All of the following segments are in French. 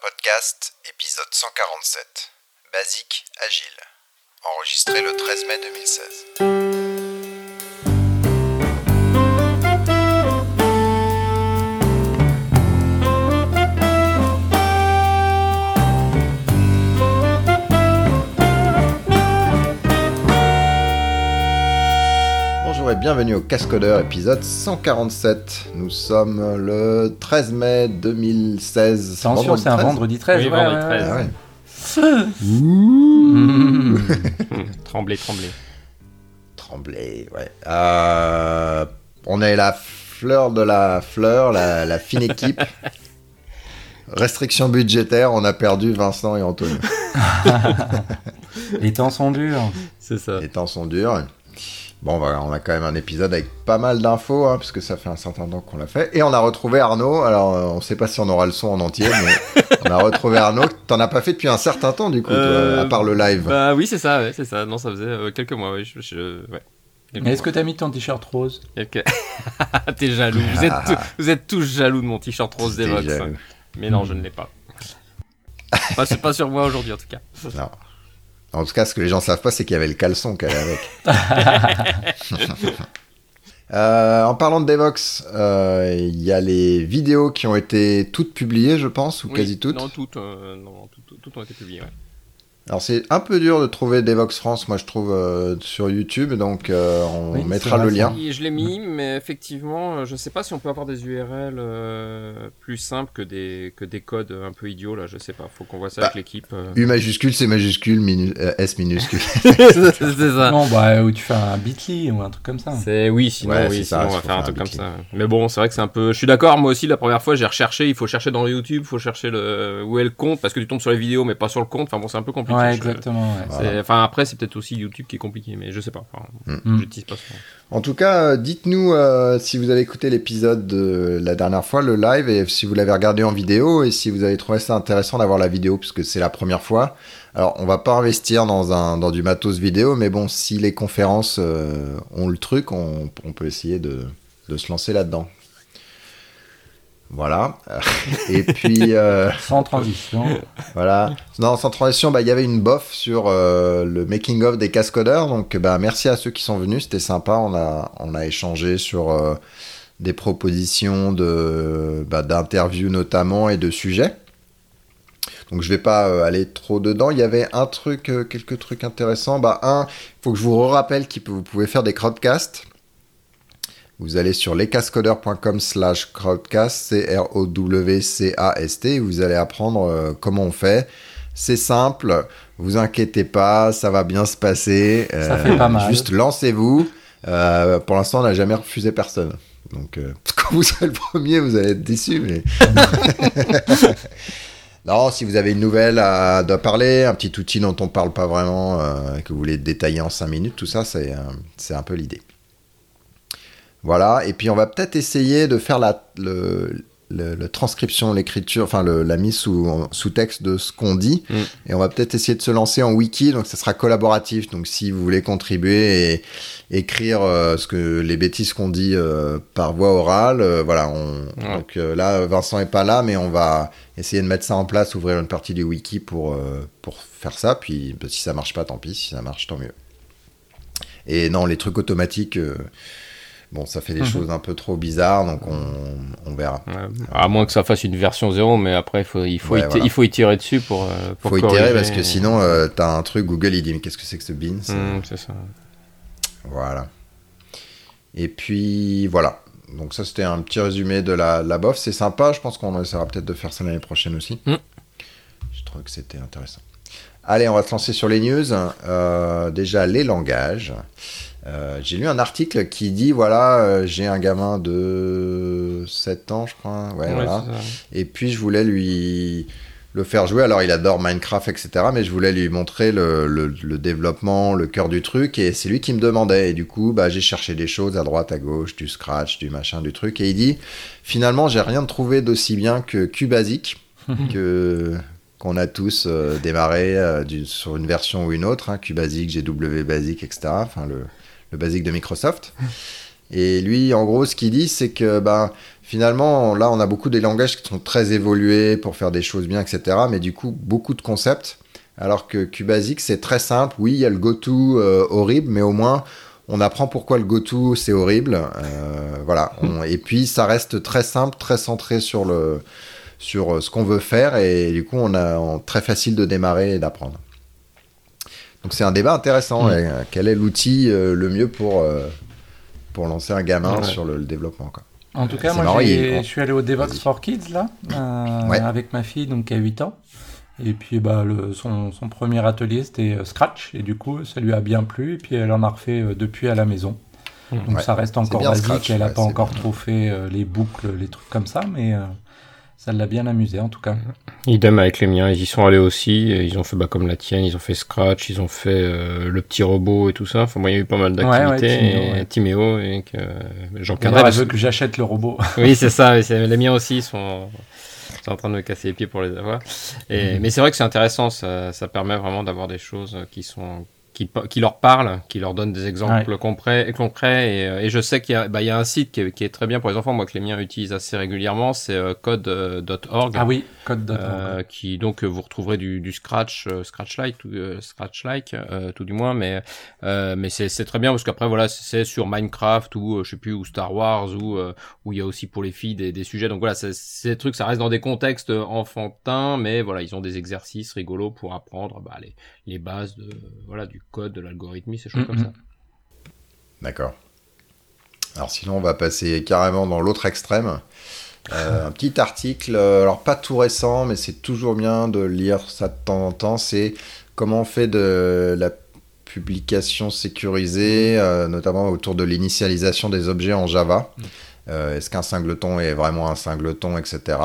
Podcast, épisode 147. Basique Agile. Enregistré le 13 mai 2016. Bienvenue au Cascodeur épisode 147. Nous sommes le 13 mai 2016. Attention, c'est un 13. vendredi 13. Oui, ouais, vendredi ouais, 13. Ah ouais. ouais. Mmh. tremblez, tremblez. Tremblay, ouais. Euh, on est la fleur de la fleur, la, la fine équipe. Restriction budgétaire, on a perdu Vincent et Antonio. Les temps sont durs. C'est ça. Les temps sont durs. Bon, voilà, on a quand même un épisode avec pas mal d'infos, hein, parce que ça fait un certain temps qu'on l'a fait. Et on a retrouvé Arnaud. Alors, euh, on sait pas si on aura le son en entier, mais on a retrouvé Arnaud. T'en as pas fait depuis un certain temps, du coup, toi, Euh, à part le live. Bah oui, c'est ça, ouais, c'est ça. Non, ça faisait euh, quelques mois, oui. Je, je- ouais. Quelques Mais est-ce que t'as mis ton t-shirt rose? T'es jaloux. Vous êtes, tous- vous êtes tous jaloux de mon t-shirt rose T'es Devox. Mais non, je ne l'ai pas. pas, c'est pas sur moi aujourd'hui, en tout cas. Non. En tout cas, ce que les gens savent pas, c'est qu'il y avait le caleçon qu'elle avait avec. Euh, en parlant de Devox, euh, il y a les vidéos qui ont été toutes publiées, je pense, ou Oui, quasi toutes. Non, toutes, euh, non, toutes ont été publiées, ouais. Alors c'est un peu dur de trouver Devox France, moi je trouve, euh, sur YouTube, donc euh, on Oui, mettra le lien. Oui, Je l'ai mis, mais effectivement, euh, je sais pas si on peut avoir des URL euh, plus simples que des, que des codes un peu idiots, là, je sais pas. Faut qu'on voit ça Bah, avec l'équipe. euh. U majuscule, C majuscule, minu- euh, S minuscule. c'est ça. Non, bah, où tu fais un bitly ou un truc comme ça. C'est oui, sinon, Ouais, oui, c'est ça, sinon on va faire un truc comme ça. Mais bon, c'est vrai que c'est un peu. Je suis d'accord. Moi aussi, la première fois, j'ai recherché. Il faut chercher dans YouTube, il faut chercher le où est le compte parce que tu tombes sur les vidéos, mais pas sur le compte. Enfin bon, c'est un peu compliqué. Ouais, Je- exactement. ouais. Voilà. c'est- Enfin après, c'est peut-être aussi YouTube qui est compliqué, mais je sais pas. Enfin, Mm. pas souvent. En tout cas, euh, dites-nous euh, si vous avez écouté l'épisode de la dernière fois, le live, et si vous l'avez regardé en vidéo, et si vous avez trouvé ça intéressant d'avoir la vidéo, puisque c'est la première fois. Alors, on va pas investir dans, un, dans du matos vidéo, mais bon, si les conférences euh, ont le truc, on, on peut essayer de, de se lancer là-dedans. Voilà. et puis... euh, Sans transition. Voilà. Non, sans transition, bah, il y avait une bof sur euh, le making of des cascodeurs. Donc, bah, merci à ceux qui sont venus. C'était sympa. On a, on a échangé sur euh, des propositions de, bah, d'interviews notamment et de sujets. Donc, je vais pas aller trop dedans. Il y avait un truc, quelques trucs intéressants. Bah, un, il faut que je vous rappelle que vous pouvez faire des crowdcasts. Vous allez sur lescascodeurs.com slash crowdcast, C-R-O-W-C-A-S-T, et vous allez apprendre euh, comment on fait. C'est simple, vous inquiétez pas, ça va bien se passer. Ça fait pas mal. Juste lancez-vous. Euh, pour l'instant, on n'a jamais refusé personne. Donc, euh, quand vous serez le premier, vous allez être déçu. Mais... non, si vous avez une nouvelle à, à parler, un petit outil dont on parle pas vraiment, euh, que vous voulez détailler en 5 minutes, tout ça, c'est euh, c'est un peu l'idée. Voilà, et puis on va peut-être essayer de faire la le, le- le transcription, l'écriture, enfin le- la mise sous, sous texte de ce qu'on dit. Mm. Et on va peut-être essayer de se lancer en wiki, donc ça sera collaboratif. Donc si vous voulez contribuer et écrire euh, ce que les bêtises qu'on dit euh, par voie orale, euh, voilà. On, Ouais. Donc là, Vincent est pas là, mais on va essayer de mettre ça en place, ouvrir une partie du wiki pour pour faire ça. Puis bah, si ça marche pas, tant pis. Si ça marche, tant mieux. Et non, les trucs automatiques. Bon, ça fait des Mhm. choses un peu trop bizarres, donc on, on verra. Ouais. À moins que ça fasse une version 0, mais après il faut il faut Ouais, y, voilà. il faut y tirer dessus pour. euh, pour Faut itérer parce que sinon, euh, t'as un truc Google, il dit mais qu'est-ce que c'est que ce bin C'est- Mm, c'est ça. Voilà. Et puis voilà. Donc ça c'était un petit résumé de la, la bof. C'est sympa. Je pense qu'on essaiera peut-être de faire ça l'année prochaine aussi. Mm. Je trouve que c'était intéressant. Allez, on va se lancer sur les news. Euh, déjà les langages. Euh, j'ai lu un article qui dit voilà, euh, j'ai un gamin de 7 ans, je crois. Ouais, Ouais, voilà. Et puis je voulais lui le faire jouer. Alors il adore Minecraft, etc. Mais je voulais lui montrer le, le- le développement, le cœur du truc. Et c'est lui qui me demandait. Et du coup, bah, j'ai cherché des choses à droite, à gauche, du scratch, du machin, du truc. Et il dit finalement, j'ai rien trouvé d'aussi bien que QBasic, que qu'on a tous euh, démarré euh, du- sur une version ou une autre. Hein, QBasic, GW Basic, etc. Enfin le, le basic de Microsoft. Et lui, en gros, ce qu'il dit, c'est que ben, finalement, là, on a beaucoup des langages qui sont très évolués pour faire des choses bien, etc. Mais du coup, beaucoup de concepts. Alors que Cubasic, c'est très simple. Oui, il y a le goto euh, horrible, mais au moins, on apprend pourquoi le goto c'est horrible. Euh, voilà. et puis, ça reste très simple, très centré sur, le, sur ce qu'on veut faire. Et du coup, on a très facile de démarrer et d'apprendre. Donc, c'est un débat intéressant. Mm. quel est l'outil le mieux pour pour lancer un gamin sur le, développement. Quoi? En tout cas, moi, je suis allé au DevOps for Kids, là, euh, avec ma fille, donc qui a 8 ans. Et puis, bah, le, son, son, premier atelier, c'était euh, Scratch. Et du coup, ça lui a bien plu. Et puis, elle en a refait euh, depuis à la maison. Mmh. Donc, ça reste encore basique. elle n'a pas encore trop fait les boucles, les trucs comme ça. Mais ça l'a bien amusé en tout cas. Idem avec les miens, ils y sont allés aussi, ils ont fait bah, comme la tienne, ils ont fait Scratch, ils ont fait euh, le petit robot et tout ça. Enfin, moi, il y a eu pas mal d'activités. et Timéo, et que j'encadrais. Elle veut que j'achète le robot. oui, c'est ça, les miens aussi sont, sont, en train de me casser les pieds pour les avoir. Et, mhm. Mais c'est vrai que c'est intéressant, ça, ça permet vraiment d'avoir des choses qui sont qui, qui, leur parle, qui leur donne des exemples concrets, concrets et, euh, et, je sais qu'il y, a, bah, y a un site qui est, qui est, très bien pour les enfants, moi que les miens utilisent assez régulièrement, c'est euh, code.org. Ah oui, code.org. Euh, qui donc vous retrouverez du, du Scratch, Scratch-like, Scratch-like, tout du moins, mais mais c'est très bien parce qu'après voilà, c'est sur Minecraft ou je sais plus ou Star Wars ou où il y a aussi pour les filles des, des sujets. Donc voilà, ces trucs, ça reste dans des contextes enfantins, mais voilà, ils ont des exercices rigolos pour apprendre bah, les, les bases de voilà du code, de l'algorithme, ces choses comme ça. D'accord. Alors sinon, on va passer carrément dans l'autre extrême. Euh, un petit article, euh, alors pas tout récent, mais c'est toujours bien de lire ça de temps en temps. C'est comment on fait de la publication sécurisée, euh, notamment autour de l'initialisation des objets en Java. Est-ce qu'un singleton est vraiment un singleton, etc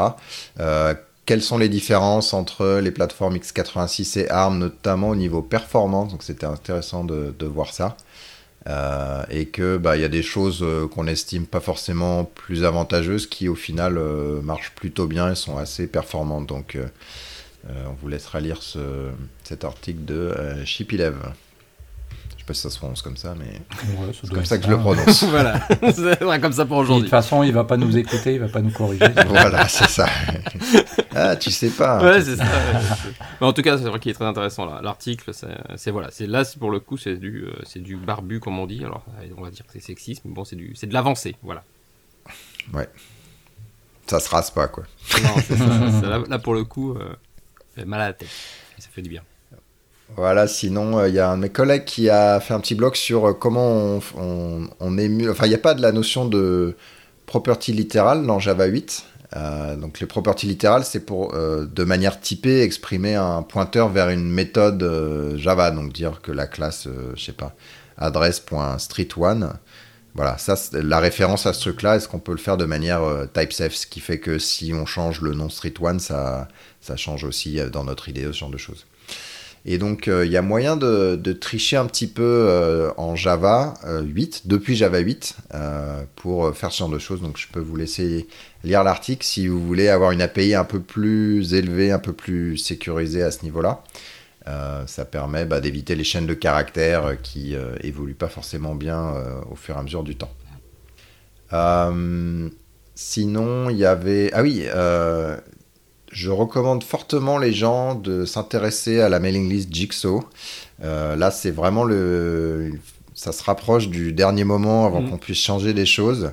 quelles sont les différences entre les plateformes x86 et ARM, notamment au niveau performance? Donc c'était intéressant de, voir ça. Euh, et que bah, y a des choses euh, qu'on estime pas forcément plus avantageuses qui au final euh, marchent plutôt bien et sont assez performantes. Donc on vous laissera lire cet article de Chipilev pas si ça se prononce comme ça, mais c'est comme ça que je le prononce. voilà, c'est comme ça pour aujourd'hui. De toute façon, il va pas nous écouter, il va pas nous corriger. voilà, c'est ça. ah, tu sais pas. Ouais, c'est ça. mais en tout cas, c'est vrai qu'il est très intéressant là. L'article, c'est voilà, c'est là pour le coup, c'est du, euh, c'est du barbu comme on dit. Alors, on va dire que c'est sexiste, mais bon, c'est du, c'est de l'avancée, voilà. Ouais. Ça se rase pas, quoi. Non, c'est ça. Là, pour le coup, euh, mal à la tête. Et ça fait du bien. Voilà, sinon, euh, il y a un de mes collègues qui a fait un petit blog sur euh, comment on, on, on. Enfin, il n'y a pas de la notion de property littérale dans Java 8. Euh, donc, les property littérales, c'est pour, de manière typée, exprimer un pointeur vers une méthode Java. Donc, dire que la classe, je sais pas, adresse.street1. Voilà, ça, la référence à ce truc-là, est-ce qu'on peut le faire de manière type-safe Ce qui fait que si on change le nom street1, ça, ça change aussi dans notre idée, ce genre de choses. Et donc, euh, il y a moyen de, tricher un petit peu euh, en Java 8, euh, depuis Java 8, pour faire ce genre de choses. Donc, je peux vous laisser lire l'article si vous voulez avoir une API un peu plus élevée, un peu plus sécurisée à ce niveau-là. ça permet bah, d'éviter les chaînes de caractères qui évoluent pas forcément bien au fur et à mesure du temps. sinon, il y avait... Ah oui, je recommande fortement les gens de s'intéresser à la mailing list Jigsaw. Euh, là, c'est vraiment le. Ça se rapproche du dernier moment avant mm. qu'on puisse changer des choses.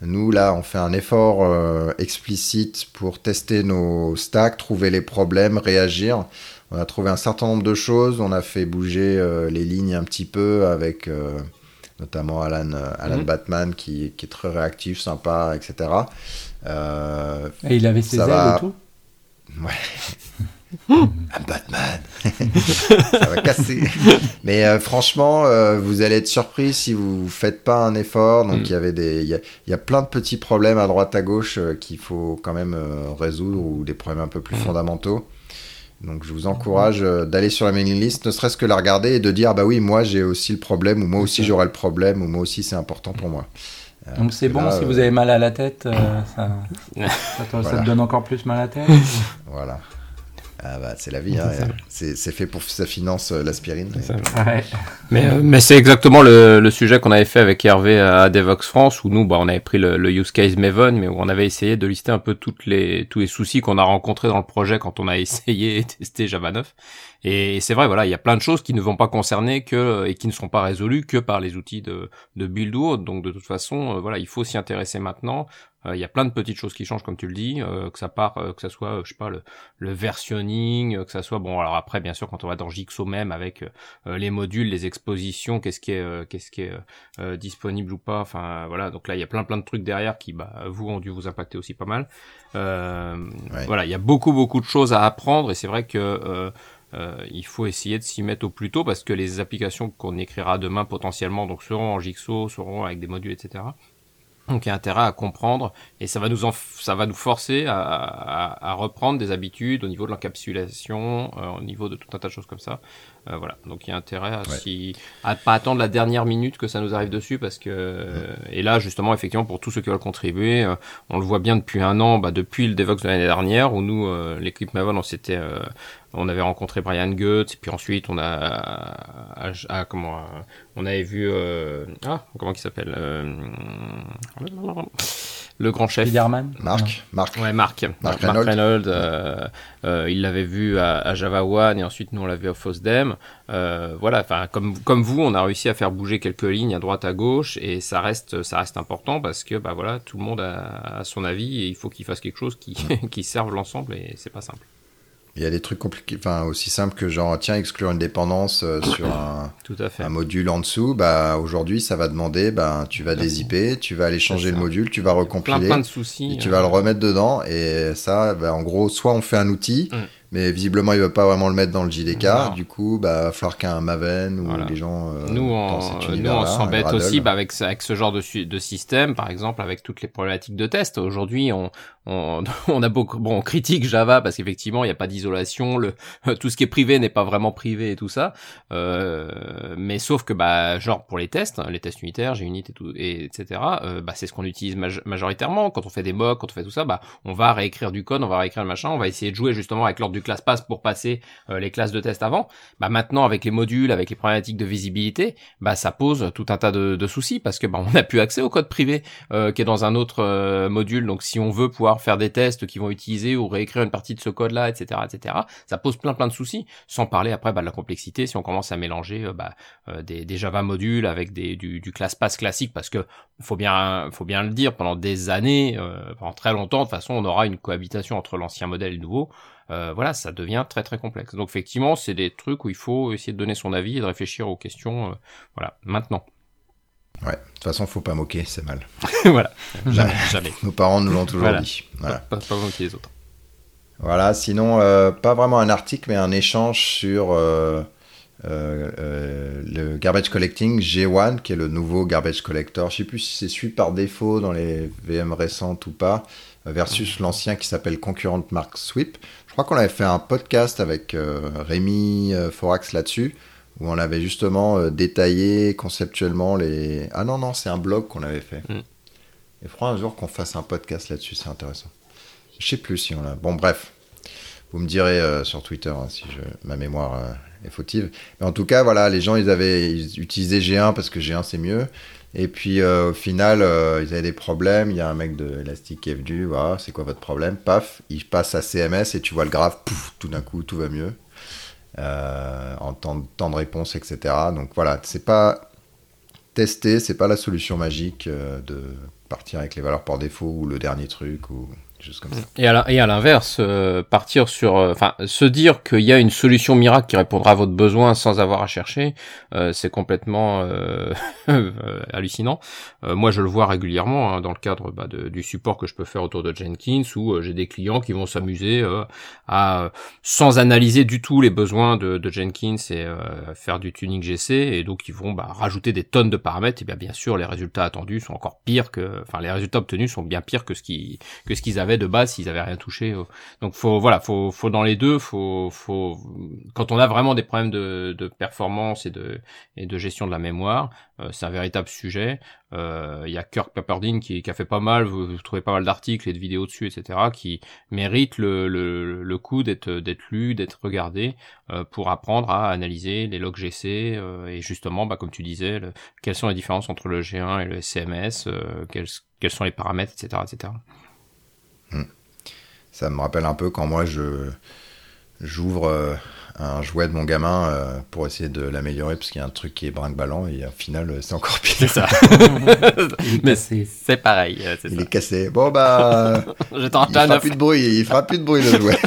Nous, là, on fait un effort euh, explicite pour tester nos stacks, trouver les problèmes, réagir. On a trouvé un certain nombre de choses. On a fait bouger euh, les lignes un petit peu avec notamment Alan, Alan mm. Batman qui, est très réactif, sympa, etc. et il avait ses ailes et tout? Ouais. Un Batman. ça va casser. Mais euh, franchement, euh, vous allez être surpris si vous faites pas un effort. Donc mm. il y avait des, il y, a plein de petits problèmes à droite à gauche euh, qu'il faut quand même résoudre ou des problèmes un peu plus mm. fondamentaux. Donc je vous encourage d'aller sur la mailing list, ne serait-ce que la regarder et de dire bah oui moi j'ai aussi le problème ou moi aussi j'aurai le problème ou moi aussi c'est important pour moi. Donc c'est bon si vous avez mal à la tête, ça, ça, te donne encore plus mal à la tête. voilà. Ah bah c'est la vie, hein. c'est fait pour ça finance euh, l'aspirine. Mais, euh, mais c'est exactement le, le sujet qu'on avait fait avec Hervé à Devox France, où nous bah, on avait pris le, le, use case Maven, mais où on avait essayé de lister un peu toutes les, tous les soucis qu'on a rencontrés dans le projet quand on a essayé et testé Java 9. Et c'est vrai, voilà, il y a plein de choses qui ne vont pas concerner que et qui ne seront pas résolues que par les outils de, de build ou autre. Donc de toute façon, euh, voilà, il faut s'y intéresser maintenant. Euh, il y a plein de petites choses qui changent, comme tu le dis, euh, que ça part, que ça soit, je sais pas, le, le versionning, que ça soit bon. Alors après, bien sûr, quand on va dans Jigsaw même avec les modules, les expositions, qu'est-ce qui est, qu'est-ce qui est disponible ou pas. Enfin voilà, donc là, il y a plein plein de trucs derrière qui, bah, vous ont dû vous impacter aussi pas mal. Voilà, il y a beaucoup beaucoup de choses à apprendre et c'est vrai que euh, il faut essayer de s'y mettre au plus tôt parce que les applications qu'on écrira demain potentiellement donc seront en Jigsaw, seront avec des modules, etc. Donc il y a intérêt à comprendre et ça va nous ça va nous forcer à, à, à, reprendre des habitudes au niveau de l'encapsulation, euh, au niveau de tout un tas de choses comme ça. Euh, voilà. Donc il y a intérêt à ne à pas attendre la dernière minute que ça nous arrive dessus parce que et là justement effectivement pour tous ceux qui veulent contribuer, euh, on le voit bien depuis un an, bah, depuis le Devox de l'année dernière où nous l'équipe Maven on s'était on avait rencontré Brian Goetz, et puis ensuite on a, comment, on avait vu, euh, ah, comment il s'appelle, euh, le grand chef. Marc, Marc. Ouais, Marc. Marc Reynolds. Euh, il l'avait vu à, Java One et ensuite nous on l'a vu au FOSDEM. voilà, enfin comme comme vous, on a réussi à faire bouger quelques lignes à droite à gauche et ça reste ça reste important parce que bah voilà, tout le monde a, son avis et il faut qu'il fasse quelque chose qui qui serve l'ensemble et c'est pas simple. Il y a des trucs compliqués, enfin aussi simples que genre tiens exclure une dépendance euh, sur un, Tout à fait. un, module en dessous. Bah aujourd'hui ça va demander, bah tu vas dézipper, tu vas aller changer le module, tu vas recompiler, plein, de soucis, et tu vas le remettre dedans et ça, bah, en gros soit on fait un outil. Mm mais visiblement il veut pas vraiment le mettre dans le JDK. Du coup, bah, va falloir qu'un Maven ou les gens. Euh, nous, on, s'embête aussi bah, avec, avec ce genre de, de système, par exemple, avec toutes les problématiques de test. Aujourd'hui, on, on, on, a beaucoup, bon, on critique Java parce qu'effectivement, il n'y a pas d'isolation, le, tout ce qui est privé n'est pas vraiment privé et tout ça. Euh, mais sauf que, bah, genre pour les tests, hein, les tests unitaires, Unit et tout, et, etc. Euh, bah, c'est ce qu'on utilise majoritairement quand on fait des mocks, quand on fait tout ça. Bah, on va réécrire du code, on va réécrire le machin, on va essayer de jouer justement avec l'ordre du classe passe pour passer euh, les classes de test avant, bah maintenant avec les modules, avec les problématiques de visibilité, bah ça pose tout un tas de, soucis parce que bah on n'a plus accès au code privé euh, qui est dans un autre module. Donc si on veut pouvoir faire des tests qui vont utiliser ou réécrire une partie de ce code-là, etc., etc., ça pose plein plein de soucis. Sans parler après bah, de la complexité si on commence à mélanger bah, des, Java modules avec des, du, du class pass classique parce que faut bien faut bien le dire pendant des années, pendant très longtemps de toute façon on aura une cohabitation entre l'ancien modèle et le nouveau. Euh, voilà, ça devient très très complexe. Donc effectivement, c'est des trucs où il faut essayer de donner son avis et de réfléchir aux questions, euh, voilà, maintenant. Ouais, de toute façon, faut pas moquer, c'est mal. voilà, jamais, Nos parents nous l'ont toujours dit. Voilà. Pas, pas, moquer les autres. Voilà, sinon, euh, pas vraiment un article, mais un échange sur le garbage collecting G1, qui est le nouveau garbage collector. Je sais plus si c'est suivi par défaut dans les VM récentes ou pas, versus l'ancien qui s'appelle Concurrent Mark Sweep. Je crois qu'on avait fait un podcast avec euh, Rémi euh, Forax là-dessus, où on avait justement euh, détaillé conceptuellement les. Ah non, non, c'est un blog qu'on avait fait. Mm. Il faudra un jour qu'on fasse un podcast là-dessus, c'est intéressant. Je sais plus si on l'a. Bon, bref. Vous me direz sur Twitter hein, si je... ma mémoire est fautive. Mais en tout cas, voilà, les gens, ils avaient ils utilisaient G1 parce que G1 c'est mieux. Et puis euh, au final, euh, ils avaient des problèmes. Il y a un mec de Elastic qui est venu, voilà, c'est quoi votre problème? Paf, il passe à CMS et tu vois le graphe, pouf, tout d'un coup, tout va mieux. Euh, en temps, de réponse, etc. Donc voilà, c'est pas tester, c'est pas la solution magique de partir avec les valeurs par défaut ou le dernier truc ou et à l'inverse, euh, partir sur, euh, enfin, se dire qu'il y a une solution miracle qui répondra à votre besoin sans avoir à chercher, euh, c'est complètement hallucinant. moi, je le vois régulièrement hein, dans le cadre bah, du support que je peux faire autour de Jenkins, où j'ai des clients qui vont s'amuser à, sans analyser du tout les besoins de, de Jenkins et faire du tuning GC, et donc ils vont bah, rajouter des tonnes de paramètres. Et bien, bien sûr, les résultats attendus sont encore pires que, enfin, les résultats obtenus sont bien pires que ce qui que ce qu'ils avaient de base s'ils avaient rien touché. Donc faut voilà, faut faut dans les deux, faut faut quand on a vraiment des problèmes de, de performance et de et de gestion de la mémoire, euh, c'est un véritable sujet. Euh, il y a Kirk Pepperdine qui, qui, a fait pas mal, vous, vous trouvez pas mal d'articles et de vidéos dessus, etc., qui méritent le, le, le coup d'être d'être lu, d'être regardé euh, pour apprendre à analyser les logs GC et justement, bah, comme tu disais, quelles sont les différences entre le G1 et le SCMS, quels, quels sont les paramètres, etc., etc. Hmm. Ça me rappelle un peu quand moi je j'ouvre un jouet de mon gamin euh, pour essayer de l'améliorer parce qu'il y a un truc qui est brinque-ballant et au final c'est encore pire. C'est ça. Mais c'est pareil. il est cassé. Bon bah. il fera plus de bruit. Il fera plus de bruit le jouet.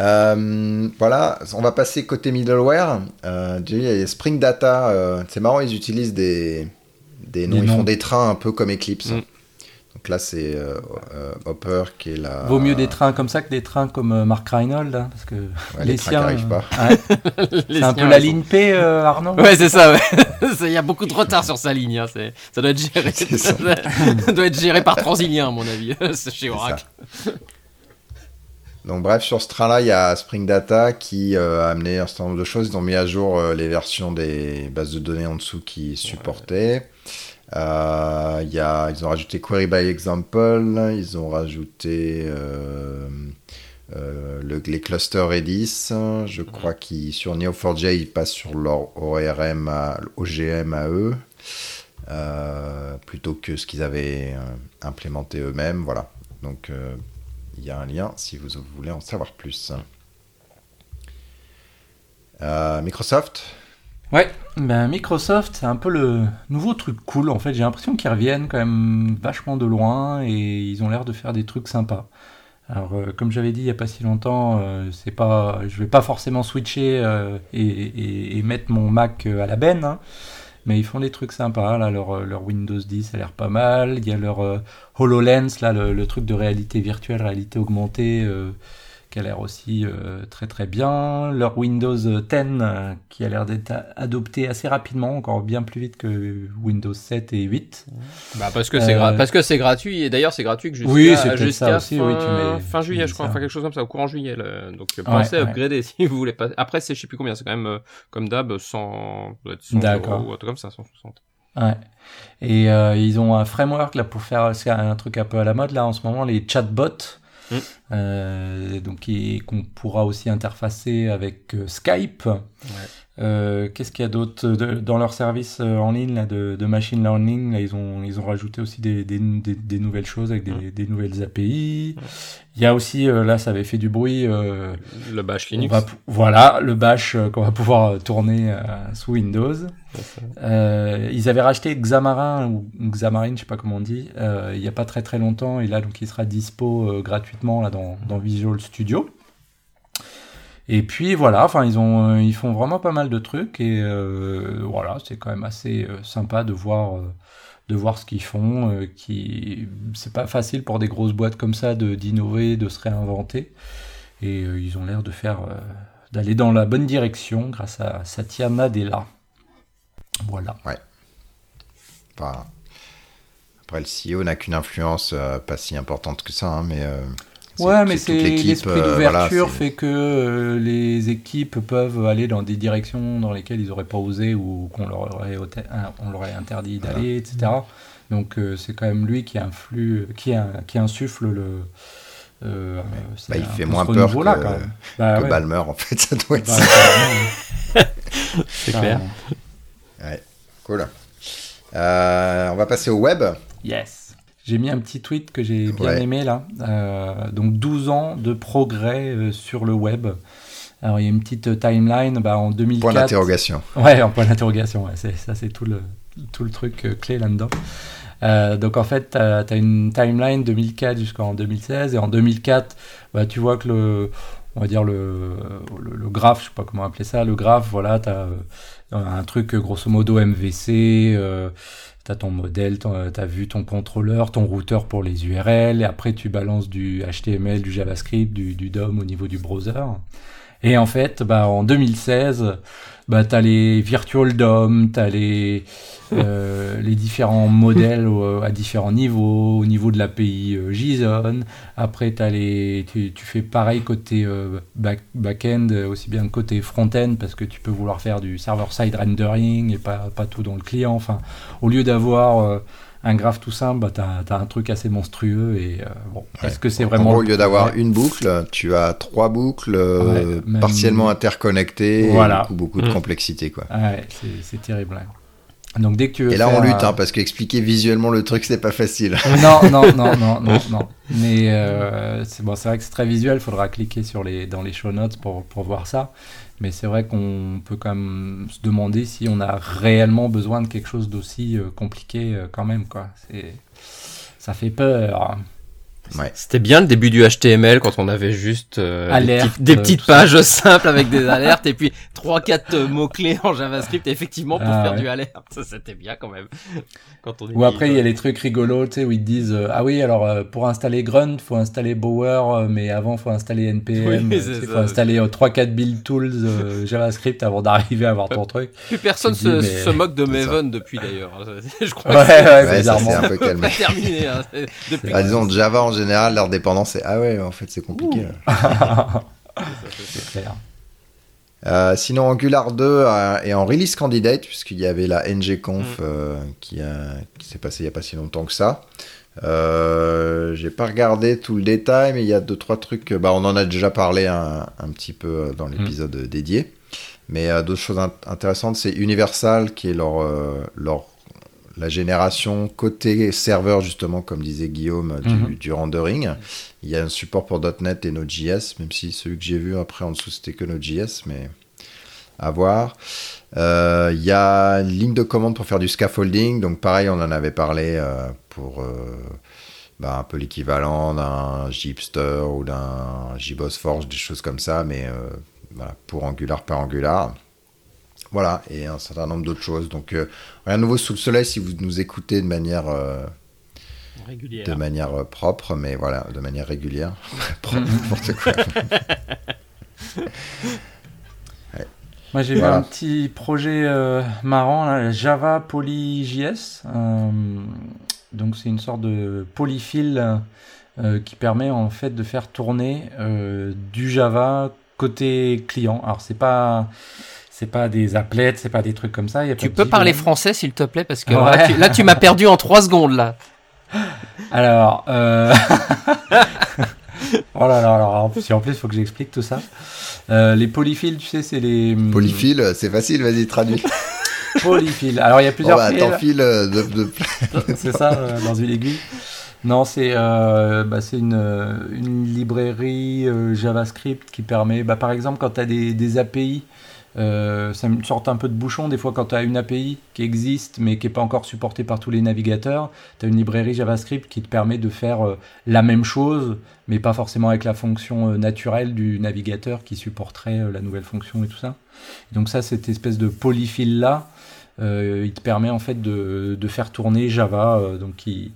Euh, voilà, on va passer côté middleware. Euh, il y a Spring Data. Euh, c'est marrant, ils utilisent des, des noms. ils font des trains un peu comme Eclipse. Mm. Donc là, c'est euh, euh, Hopper qui est là. Vaut mieux des trains comme ça que des trains comme euh, Mark hein, parce que les, siens. n'arrivent pas. c'est un peu la ligne P, Arnaud. Ouais, c'est ça. Il y a beaucoup de retard sur sa ligne. Hein, ça doit être géré. Ça. doit être géré par Transilien, à mon avis, chez Oracle. Donc bref, sur ce train-là, il y a Spring Data qui a amené un certain nombre de choses. Ils ont mis à jour les versions des bases de données en dessous qui supportaient. Euh, y a, ils ont rajouté Query by Example, ils ont rajouté euh, euh, le, les clusters Redis. Je mhm. crois qu'ils sur Neo4j ils passent sur leur ORM, à, OGM à eux, plutôt que ce qu'ils avaient implémenté eux-mêmes. Voilà. Donc il y a un lien si vous voulez en savoir plus. Microsoft? Ouais, ben Microsoft, c'est un peu le nouveau truc cool en fait. J'ai l'impression qu'ils reviennent quand même vachement de loin et ils ont l'air de faire des trucs sympas. Alors, euh, comme j'avais dit il y a pas si longtemps, euh, c'est pas, je vais pas forcément switcher euh, et, et, mettre mon Mac à la benne, hein. mais ils font des trucs sympas. Là, leur, leur Windows 10 a l'air pas mal. Il y a leur HoloLens, là, le, truc de réalité virtuelle, réalité augmentée qui a l'air aussi euh, très très bien. Leur Windows 10 euh, qui a l'air d'être adopté assez rapidement, encore bien plus vite que Windows 7 et 8. Bah parce que c'est euh, parce que c'est gratuit et d'ailleurs c'est gratuit jusqu'à oui, jusqu'à fin, oui, fin juillet je crois, enfin quelque chose comme ça, au courant juillet. Donc pensez à upgrader si vous voulez pas. Après c'est je sais plus combien, c'est quand même comme d'hab 100, 100 euros ou un truc comme ça, 160. Ouais. Et ils ont un framework là pour faire un truc un peu à la mode là en ce moment, les chatbots. Mm. Euh, donc qu'on pourra aussi interfacer avec euh, Skype. Euh, Qu'est-ce qu'il y a d'autre dans leur service euh, en ligne là, de, de, machine learning là, ils ont ils ont rajouté aussi des, des, des, nouvelles choses avec des, des nouvelles API. Il y a aussi euh, là ça avait fait du bruit. Euh, le Bash Linux. voilà le Bash qu'on va pouvoir tourner sous Windows. ils avaient racheté Xamarin ou Xamarin, je sais pas comment on dit, il y a pas très très longtemps et là donc il sera dispo gratuitement là dans, dans Visual Studio. Et puis voilà, enfin ils ont, euh, ils font vraiment pas mal de trucs et euh, voilà, c'est quand même assez euh, sympa de voir, de voir ce qu'ils font. qui, c'est pas facile pour des grosses boîtes comme ça d'innover, de se réinventer. Et ils ont l'air de faire, d'aller dans la bonne direction grâce à Satya Nadella. Voilà. Ouais. après, le CEO n'a qu'une influence pas si importante que ça, hein, mais Ouais, mais c'est l'esprit euh, d'ouverture fait que euh, les équipes peuvent aller dans des directions dans lesquelles ils n'auraient pas osé ou qu'on leur aurait, on leur aurait interdit d'aller, etc. Donc euh, c'est quand même lui qui influe, qui, qui insuffle le. Bah, il fait moins peur que, là, quand même. Bah, que Balmer en fait, ça doit être bah, ça. c'est clair. Ouais, cool. on va passer au web. Yes. J'ai mis un petit tweet que j'ai bien aimé là. Euh, donc 12 ans de progrès euh, sur le web. Alors il y a une petite timeline bah, en 2004. Point d'interrogation. Ouais, en point d'interrogation. Ouais, ça c'est tout le, tout le truc euh, clé là-dedans. donc en fait, tu as, une timeline 2004 jusqu'en 2016. Et en 2004, bah, tu vois que le, on va dire le, le, graphe, je sais pas comment appeler ça, le graphe, voilà, tu as un truc grosso modo MVC tu as ton modèle, tu as vu ton contrôleur, ton routeur pour les URL, et après tu balances du HTML, du JavaScript, du, du DOM au niveau du browser. Et en fait, bah, en 2016, bah, tu as les Virtual DOM, tu as les, euh, les différents modèles à différents niveaux, au niveau de l'API euh, JSON. Après, as les, tu, fais pareil côté euh, back-end, aussi bien côté front-end, parce que tu peux vouloir faire du server-side rendering et pas, pas tout dans le client. Enfin, au lieu d'avoir un graphe tout simple, bah, tu as, un truc assez monstrueux. Et bon, est-ce que c'est vraiment. au lieu d'avoir une boucle, tu as trois boucles partiellement interconnectées. Voilà. beaucoup, beaucoup de mm. complexité. Quoi. Ouais, c'est terrible. Donc dès que tu Et là, on lutte, hein, parce qu'expliquer visuellement le truc, c'est pas facile. non, non, non, non, non, non. Mais euh, c'est bon, c'est vrai que c'est très visuel. Il faudra cliquer sur les, dans les show notes pour, pour voir ça. Mais c'est vrai qu'on peut quand même se demander si on a réellement besoin de quelque chose d'aussi euh, compliqué euh, quand même, quoi. Ça fait peur. C'était bien le début du HTML quand on avait juste euh, des, petites, pages simples avec des alertes et puis trois quatre euh, mots clés en JavaScript effectivement pour ah faire du alerte. Ça c'était bien quand même. Quand on Ou après il y a les trucs rigolos, tu sais où ils disent euh, ah oui alors pour installer Grunt faut installer Bower mais avant faut installer npm, il faut installer trois quatre build tools JavaScript avant d'arriver à avoir ton truc. Plus personne se, se, moque de Maven depuis d'ailleurs. Je crois. Ouais, que ouais, c'est un peu calme. terminé. Hein. Depuis bah, disons Java en général, leur dépendance, c'est ah ouais, en fait, c'est compliqué. Euh, sinon, Angular 2 euh, est en release candidate, puisqu'il y avait la ngconf mm. euh, qui, qui s'est passée il n'y a pas si longtemps que ça. J'ai pas regardé tout le détail, mais il y a deux trois trucs. Bah, on en a déjà parlé un, un petit peu dans mm. l'épisode dédié. Mais d'autres choses intéressantes, c'est Universal qui est leur, leur la génération côté serveur, justement, comme disait Guillaume, du, mhm. rendering. Il y a un support pour .NET et Node.js, même si celui que j'ai vu après en dessous, c'était que Node.js, mais à voir. Euh, il y a une ligne de commande pour faire du scaffolding, donc pareil, on en avait parlé euh, pour euh, bah, un peu l'équivalent d'un Gipster ou d'un JBoss Forge, des choses comme ça, mais pour Angular par Angular. Voilà, et un certain nombre d'autres choses. Donc, euh, rien de nouveau sous le soleil si vous nous écoutez de manière. Euh, régulière. De manière euh, propre, mais voilà, de manière régulière. propre, n'importe quoi. Moi, j'ai vu un petit projet marrant, là, Java PolyJS. donc, c'est une sorte de polyfile qui permet en fait de faire tourner du Java côté client. Alors, c'est pas c'est pas des applets, c'est pas des trucs comme ça. tu peux parler français s'il te plaît parce que là tu, m'as perdu en trois secondes là. Alors, euh... oh là là, alors en plus, en plus, il faut que j'explique tout ça. Euh, les polyphiles, tu sais, c'est les. Hum, polyphiles, c'est facile, vas-y, traduis. polyphiles. Alors il y a plusieurs. Oh bah, euh, de. de... c'est ça, euh, dans une aiguille. Non, c'est euh, bah, une, une, librairie JavaScript qui permet, bah, par exemple, quand tu as des, des API euh, ça me sorte un peu de bouchon des fois quand tu as une API qui existe mais qui n'est pas encore supportée par tous les navigateurs. Tu as une librairie JavaScript qui te permet de faire euh, la même chose mais pas forcément avec la fonction euh, naturelle du navigateur qui supporterait la nouvelle fonction et tout ça. donc ça, cette espèce de polyfill là, il te permet en fait de, de faire tourner Java. donc qui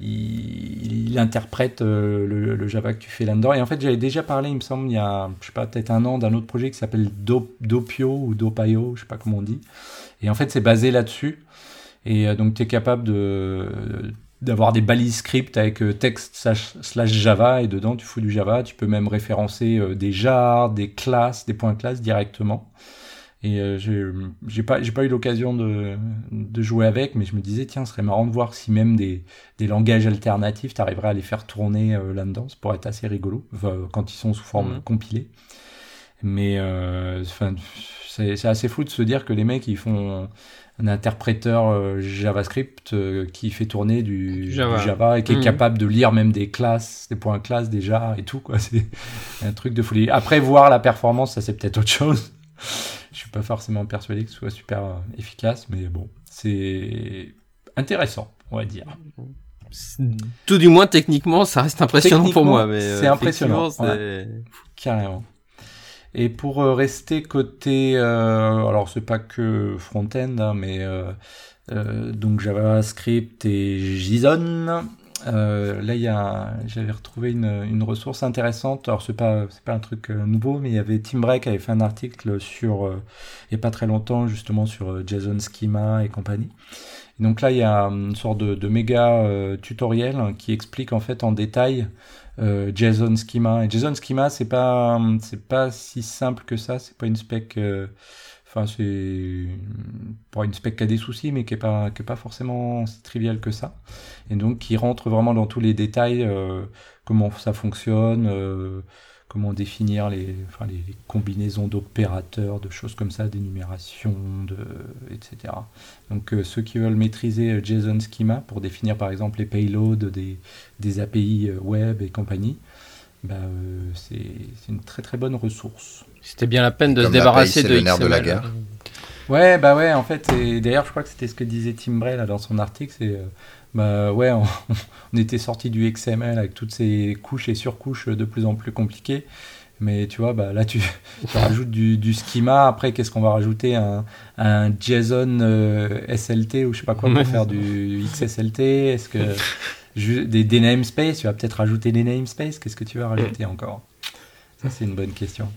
il, interprète euh, le, Java que tu fais là-dedans. Et en fait, j'avais déjà parlé, il me semble, il y a, je sais pas, peut-être un an, d'un autre projet qui s'appelle Dopio ou Dopio, je sais pas comment on dit. Et en fait, c'est basé là-dessus. Et euh, donc, tu es capable de d'avoir des balises script avec euh, texte slash, Java et dedans tu fous du Java, tu peux même référencer des jars, des classes, des points classes directement. Et euh, j'ai pas, pas eu l'occasion de, de, jouer avec, mais je me disais, tiens, ce serait marrant de voir si même des, des langages alternatifs, tu arriverais à les faire tourner euh, là-dedans. Ça pourrait être assez rigolo, quand ils sont sous forme mhm. compilée. Mais euh, c'est assez fou de se dire que les mecs, ils font un interpréteur euh, JavaScript qui fait tourner du, Java. et qui est mhm. capable de lire même des classes, des points classes déjà et tout. quoi C'est un truc de folie. Après, voir la performance, ça c'est peut-être autre chose. Je suis pas forcément persuadé que ce soit super euh, efficace, mais bon, c'est intéressant, on va dire. Tout du moins techniquement, ça reste impressionnant pour moi. Mais euh, c'est impressionnant, carrément. Et pour euh, rester côté, euh, alors c'est pas que front-end, hein, mais donc JavaScript et JSON. Euh, là, y a, j'avais retrouvé une, une, ressource intéressante. Alors, c'est pas, c'est pas un truc euh, nouveau, mais il y avait Tim Break qui avait fait un article sur, euh, il n'y a pas très longtemps, justement, sur JSON Schema et compagnie. donc là, il y a une sorte de, méga tutoriel qui explique en fait en détail JSON Schema. Et JSON Schema, c'est pas, c'est pas si simple que ça. C'est pas une spec Enfin, c'est pour une spec qui a des soucis, mais qui n'est pas, pas forcément si trivial que ça. Et donc, qui rentre vraiment dans tous les détails, euh, comment ça fonctionne, euh, comment définir les, enfin, les, combinaisons d'opérateurs, de choses comme ça, d'énumération, de, etc. Donc, euh, ceux qui veulent maîtriser JSON Schema pour définir par exemple les payloads des, des API web et compagnie, bah, c'est une très très bonne ressource. C'était bien la peine de se débarrasser de de la guerre. Ouais, bah ouais, en fait, d'ailleurs, je crois que c'était ce que disait Tim Bray là, dans son article, c'est, euh, bah ouais, on, était sorti du XML avec toutes ces couches et surcouches de plus en plus compliquées. Mais tu vois, bah, là, tu, rajoutes du, du, schema. Après, qu'est-ce qu'on va rajouter? Un, un JSON euh, SLT ou je sais pas quoi pour faire du XSLT Est-ce que des, des namespaces? Tu vas peut-être rajouter des namespaces? Qu'est-ce que tu vas rajouter encore? Ça, c'est une bonne question.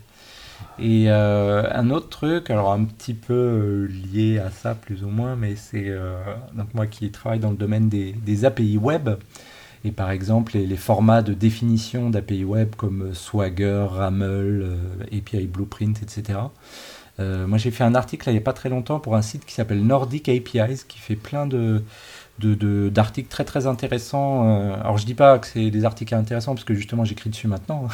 Et euh, un autre truc, alors un petit peu euh, lié à ça plus ou moins, mais c'est euh, donc moi qui travaille dans le domaine des, des API web, et par exemple les, formats de définition d'API web comme Swagger, Ramel, API Blueprint, etc. moi j'ai fait un article il n'y a pas très longtemps pour un site qui s'appelle Nordic APIs, qui fait plein de d'articles très très intéressants. Euh, alors je dis pas que c'est des articles intéressants parce que justement j'écris dessus maintenant,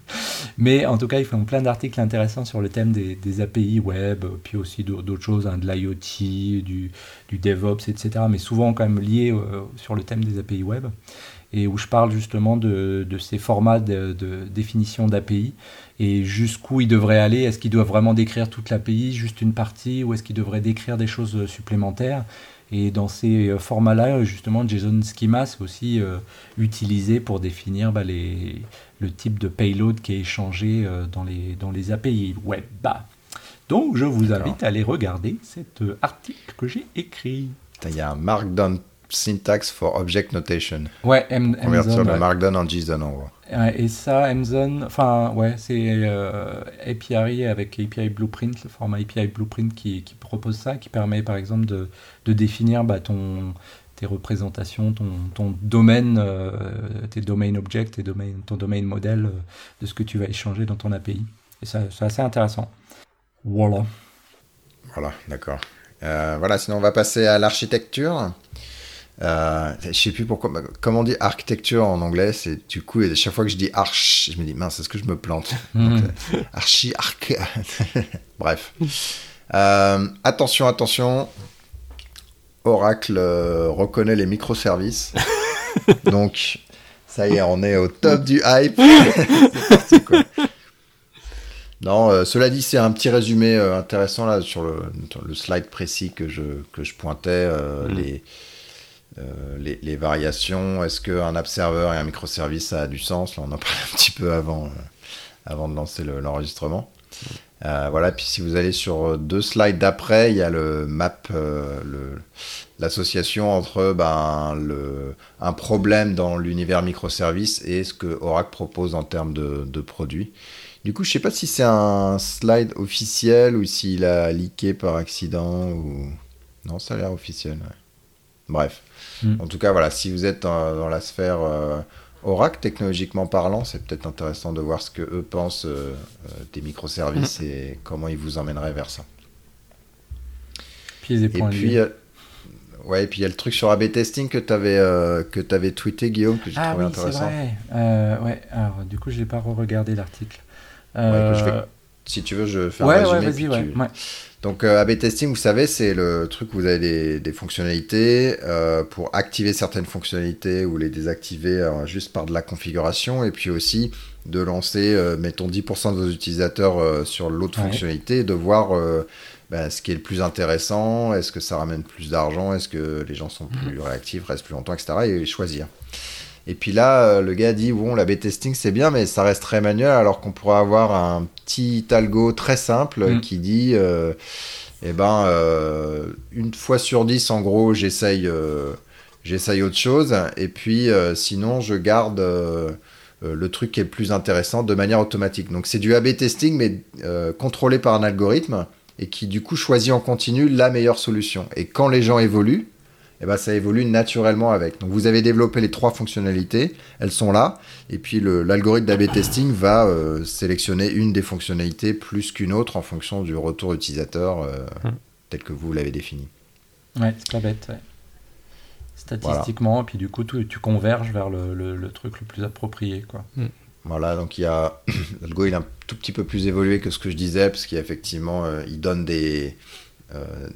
mais en tout cas ils font plein d'articles intéressants sur le thème des, des API web, puis aussi d'autres choses, hein, de l'IoT, du, du, DevOps, etc. Mais souvent quand même liés euh, sur le thème des API web et où je parle justement de, de ces formats de, de définition d'API et jusqu'où ils devraient aller. Est-ce qu'ils doivent vraiment décrire toute l'API, juste une partie, ou est-ce qu'ils devraient décrire des choses supplémentaires? Et dans ces euh, formats-là, justement, JSON Schema, c'est aussi euh, utilisé pour définir bah, les, le type de payload qui est échangé euh, dans, les, dans les API web. Bah. Donc, je vous invite à aller regarder cet article que j'ai écrit. Il y a un Markdown syntax for object notation. Ouais, M Convertir le Markdown en JSON en gros. et ça, Mzone, enfin, ouais, c'est euh, API avec API Blueprint, le format API Blueprint qui, qui propose ça, qui permet par exemple de, de définir bah, ton, tes représentations, ton, ton domaine, euh, tes domain objects, tes domain, ton domaine modèle euh, de ce que tu vas échanger dans ton API. Et ça, c'est assez intéressant. Voilà. Voilà, d'accord. Voilà, sinon on va passer à l'architecture. Euh, je sais plus pourquoi. Comment on dit architecture en anglais C'est du coup, chaque fois que je dis arch, je me dis mince, est-ce que je me plante? Euh, Archi, arc. Bref. Euh, attention, attention. Oracle euh, reconnaît les microservices. Donc, ça y est, on est au top du hype. parti, quoi. Non, cela dit, c'est un petit résumé intéressant là sur le, le, slide précis que je, que je pointais. Hmm. Les euh, les, variations, est-ce qu'un app serveur et un microservice a du sens? Là, on en parlait un petit peu avant, euh, avant de lancer l'enregistrement. Euh, voilà, puis si vous allez sur deux slides d'après, il y a le map, l'association entre ben, le, un problème dans l'univers microservice et ce que Oracle propose en termes de, produits. Du coup, je sais pas si c'est un slide officiel ou s'il a leaké par accident ou. Non, ça a l'air officiel. Bref. Mm. En tout cas, voilà, si vous êtes dans, la sphère euh, Oracle, technologiquement parlant, c'est peut-être intéressant de voir ce que eux pensent euh, euh, des microservices mm. et comment ils vous emmèneraient vers ça. et, puis, ouais, et puis il y a le truc sur A/B testing que tu avais que avais tweeté Guillaume que j'ai ah, trouvé oui, intéressant. Vrai. ouais, alors du coup, je n'ai pas re-regardé l'article. Si tu veux, je fais un résumé. Ouais, tu... Donc euh, A/B testing, vous savez, c'est le truc où vous avez des, fonctionnalités euh, pour activer certaines fonctionnalités ou les désactiver euh, juste par de la configuration, et puis aussi de lancer, mettons 10% de vos utilisateurs sur l'autre fonctionnalité, et de voir ben, ce qui est le plus intéressant, est-ce que ça ramène plus d'argent, est-ce que les gens sont plus mhm. réactifs, restent plus longtemps, etc. Et choisir. Et puis là, euh, le gars dit bon, la B-testing c'est bien, mais ça reste très manuel, alors qu'on pourrait avoir un petit algo très simple mm. qui dit euh, eh ben, euh, une fois sur dix, en gros, j'essaye j'essaye autre chose. Et puis, sinon, je garde le truc qui est le plus intéressant de manière automatique. Donc, c'est du A-B testing, mais contrôlé par un algorithme et qui, du coup, choisit en continu la meilleure solution. Et quand les gens évoluent, eh ben, ça évolue naturellement avec. Donc vous avez développé les trois fonctionnalités, elles sont là, et puis l'algorithme d'AB testing va euh, sélectionner une des fonctionnalités plus qu'une autre en fonction du retour utilisateur euh, hmm. tel que vous l'avez défini. Ouais, c'est pas bête. Statistiquement, et puis du coup, tu, tu converges vers le, le, truc le plus approprié. Quoi. Hmm. Voilà, donc il y a l'algo il est un tout petit peu plus évolué que ce que je disais, parce qu'effectivement, euh, il donne des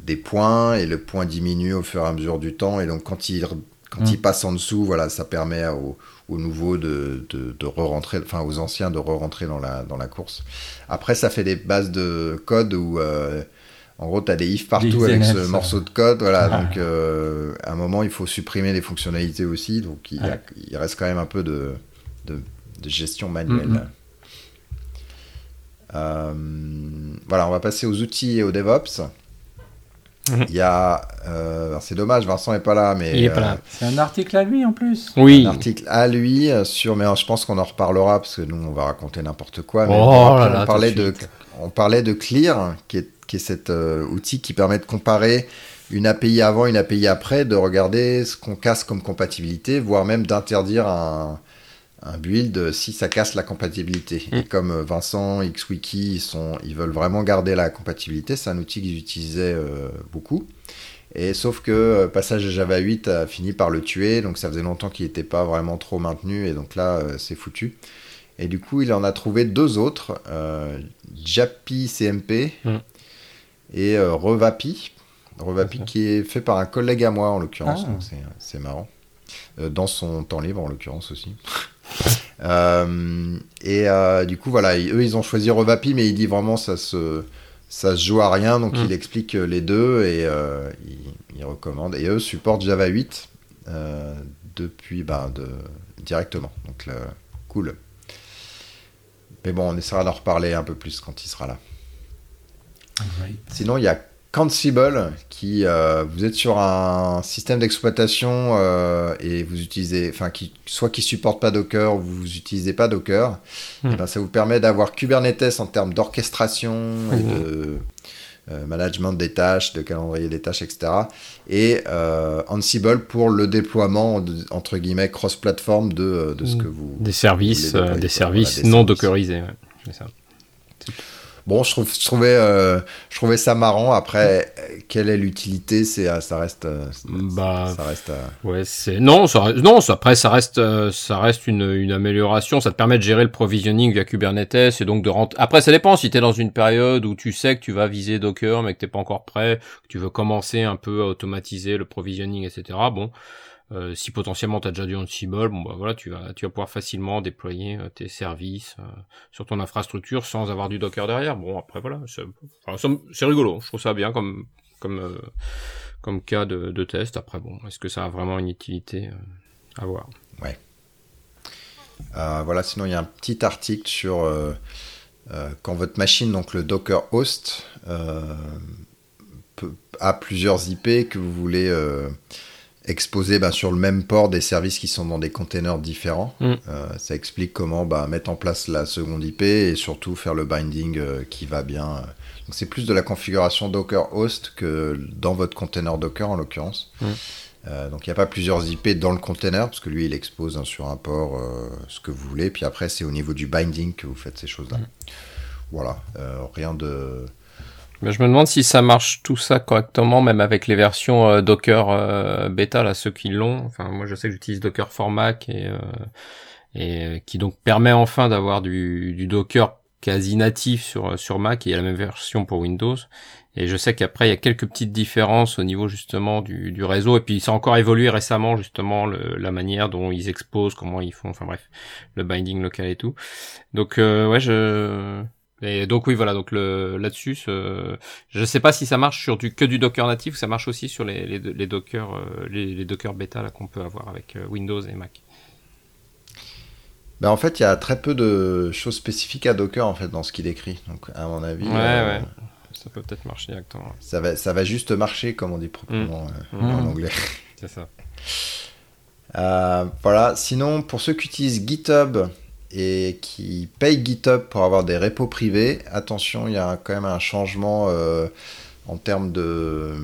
des points et le point diminue au fur et à mesure du temps. Et donc, quand il, quand il mm. passe en dessous, voilà, ça permet aux, nouveaux de, de, de re-rentrer, enfin aux anciens de re-rentrer dans la, dans la course. Après, ça fait des bases de code où. Euh, en gros, tu as des ifs partout avec ce morceau de code. Voilà, donc euh, à un moment, il faut supprimer les fonctionnalités aussi. Donc il, il reste quand même un peu de, de, gestion manuelle. Mm-hmm. voilà, on va passer aux outils et au DevOps. Mhm. Il y a, euh, c'est dommage, Vincent n'est pas là, mais il est pas là. Euh, c'est un article à lui en plus. Oui. Un article à lui euh, sur, mais je pense qu'on en reparlera parce que nous on va raconter n'importe quoi. Mais oh on, parlait de, on parlait de Clear, qui est, qui est cet outil qui permet de comparer une API avant, une API après, de regarder ce qu'on casse comme compatibilité, voire même d'interdire un, un build si ça casse la compatibilité. Et mm. comme euh, Vincent, XWiki, ils, sont, ils veulent vraiment garder la compatibilité, c'est un outil qu'ils utilisaient euh, beaucoup. Et sauf que euh, passage Java 8 a fini par le tuer, donc ça faisait longtemps qu'il n'était pas vraiment trop maintenu, et donc là, c'est foutu. Et du coup, il en a trouvé deux autres, Japi CMP mm. et Revapi. Revapi qui est fait par un collègue à moi en l'occurrence, ah. c'est marrant. dans son temps libre en l'occurrence aussi. Euh, et euh, du coup, voilà, eux, ils ont choisi Revapi, mais il dit vraiment ça se, ça se joue à rien, donc il mm. explique les deux et euh, il, recommande. Et eux supportent Java 8 depuis, bah, de, directement. Donc, cool. Mais bon, on essaiera d'en reparler un peu plus quand il sera là. Sinon, il y a Ansible, qui euh, vous êtes sur un système d'exploitation euh, et vous utilisez, enfin, qui, soit qui supporte pas Docker ou vous n'utilisez pas Docker, hmm. eh ben, ça vous permet d'avoir Kubernetes en termes d'orchestration et hmm. de euh, management des tâches, de calendrier des tâches, etc. Et Ansible pour le déploiement entre guillemets cross-platform de, de, ce hmm. que vous des services, des services non dockerisés. Ouais. Ça. Bon, je, trouve, je, trouvais, euh, je trouvais ça marrant. Après, quelle est l'utilité? C'est euh, ça reste. Euh, bah, ça reste. Ouais, c'est non, ça, non. Ça, après, ça reste, ça reste une, une, amélioration. Ça te permet de gérer le provisioning via Kubernetes et donc de rentrer. Après, ça dépend. Si tu es dans une période où tu sais que tu vas viser Docker, mais que t'es pas encore prêt, que tu veux commencer un peu à automatiser le provisioning, etc. Bon. Euh, si potentiellement tu as déjà du Ansible, bon bah voilà, tu vas tu vas pouvoir facilement déployer euh, tes services euh, sur ton infrastructure sans avoir du Docker derrière. Bon après voilà, c'est rigolo, je trouve ça bien comme comme cas de, de, test. Après bon, est-ce que ça a vraiment une utilité à voir? Ouais. voilà, sinon il y a un petit article sur quand votre machine, donc le Docker host, a plusieurs IP que vous voulez exposer bah, sur le même port des services qui sont dans des containers différents. Mm. Euh, ça explique comment bah, mettre en place la seconde IP et surtout faire le binding euh, qui va bien. Donc c'est plus de la configuration Docker host que dans votre container Docker en l'occurrence. Mm. Euh, donc il n'y a pas plusieurs IP dans le container parce que lui il expose hein, sur un port ce que vous voulez. Puis après c'est au niveau du binding que vous faites ces choses-là. Mm. Voilà, rien de je me demande si ça marche tout ça correctement, même avec les versions euh, Docker euh, bêta, là, ceux qui l'ont. Enfin, moi, je sais que j'utilise Docker for Mac et, euh, et qui donc permet enfin d'avoir du, du, Docker quasi natif sur sur Mac il y a la même version pour Windows. Et je sais qu'après il y a quelques petites différences au niveau justement du, du réseau et puis ça a encore évolué récemment justement le, la manière dont ils exposent, comment ils font, enfin bref, le binding local et tout. Donc ouais, je et donc oui, voilà, donc le, là-dessus, ce, je sais pas si ça marche sur du que du Docker natif ou ça marche aussi sur les, les, les Docker, euh, les, les, Docker bêta là qu'on peut avoir avec euh, Windows et Mac. Ben en fait, il y a très peu de choses spécifiques à Docker en fait dans ce qu'il écrit. Donc à mon avis, ouais, euh, ouais. ça peut peut-être marcher directement. Ça va, ça va juste marcher comme on dit proprement mm. en mm. anglais. C'est ça. voilà. Sinon, pour ceux qui utilisent GitHub et qui payent GitHub pour avoir des repos privés, attention, il y a quand même un changement en termes de,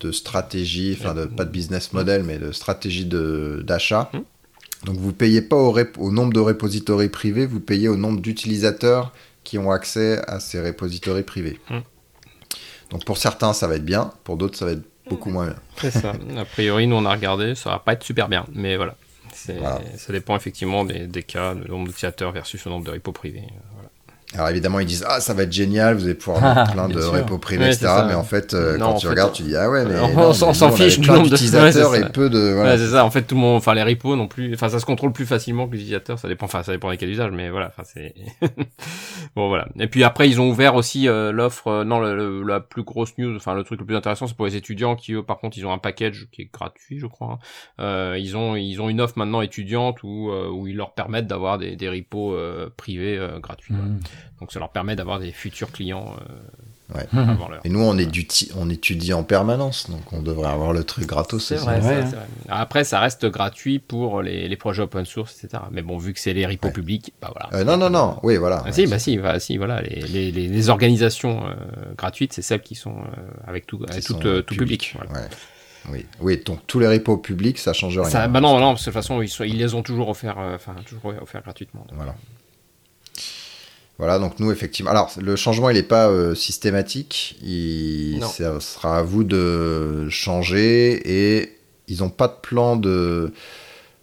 de stratégie, enfin de, pas de business model, mais de stratégie d'achat. Hum. Donc vous payez pas au, au, nombre de repositories privés, vous payez au nombre d'utilisateurs qui ont accès à ces repositories privés. Hum. Donc pour certains ça va être bien, pour d'autres ça va être beaucoup moins bien. C'est ça. A priori nous on a regardé, ça va pas être super bien, mais voilà. Ça dépend effectivement des, des cas, du nombre d'utilisateurs versus le nombre de repos privés. Alors évidemment, ils disent ah ça va être génial, vous allez pouvoir mettre plein de repos privés, etc. Mais en fait, euh, quand tu regardes, tu dis ah ouais, mais on s'en fiche du nombre d'utilisateurs et peu de. Voilà. c'est ça. En fait, tout le monde, enfin les repos non plus, enfin ça se contrôle plus facilement que les utilisateurs. Ça dépend, enfin ça dépend des cas d'usage, mais voilà. Enfin c'est bon voilà. Et puis après, ils ont ouvert aussi euh, l'offre. Euh, non, la plus grosse news, enfin le truc le plus intéressant, c'est pour les étudiants qui eux, par contre, ils ont un package qui est gratuit, je crois. Hein. ils ont ils ont une offre maintenant étudiante où où ils leur permettent d'avoir des, des repos privés gratuits. Mmh. Donc ça leur permet d'avoir des futurs clients. Euh, ouais. Et nous, on, est on étudie en permanence, donc on devrait avoir le truc gratos. C'est vrai, vrai. Après, ça reste gratuit pour les, les, projets open source, etc. Mais bon, vu que c'est les repos publics, bah voilà. Euh, non, non, non, oui, voilà. Ah, si, bah si, bah, si, voilà. Les, les, les organisations euh, gratuites, c'est celles qui sont avec tout, avec tout, tout public. Voilà. Oui, oui, donc tous les repos publics, ça change rien. Ça, bah non, non, de toute façon, ils, ils les ont toujours offerts, enfin, toujours offerts gratuitement. Voilà. Voilà, donc nous, effectivement. Alors, le changement, il n'est pas euh, systématique. Il ça sera à vous de changer et ils n'ont pas de plan de,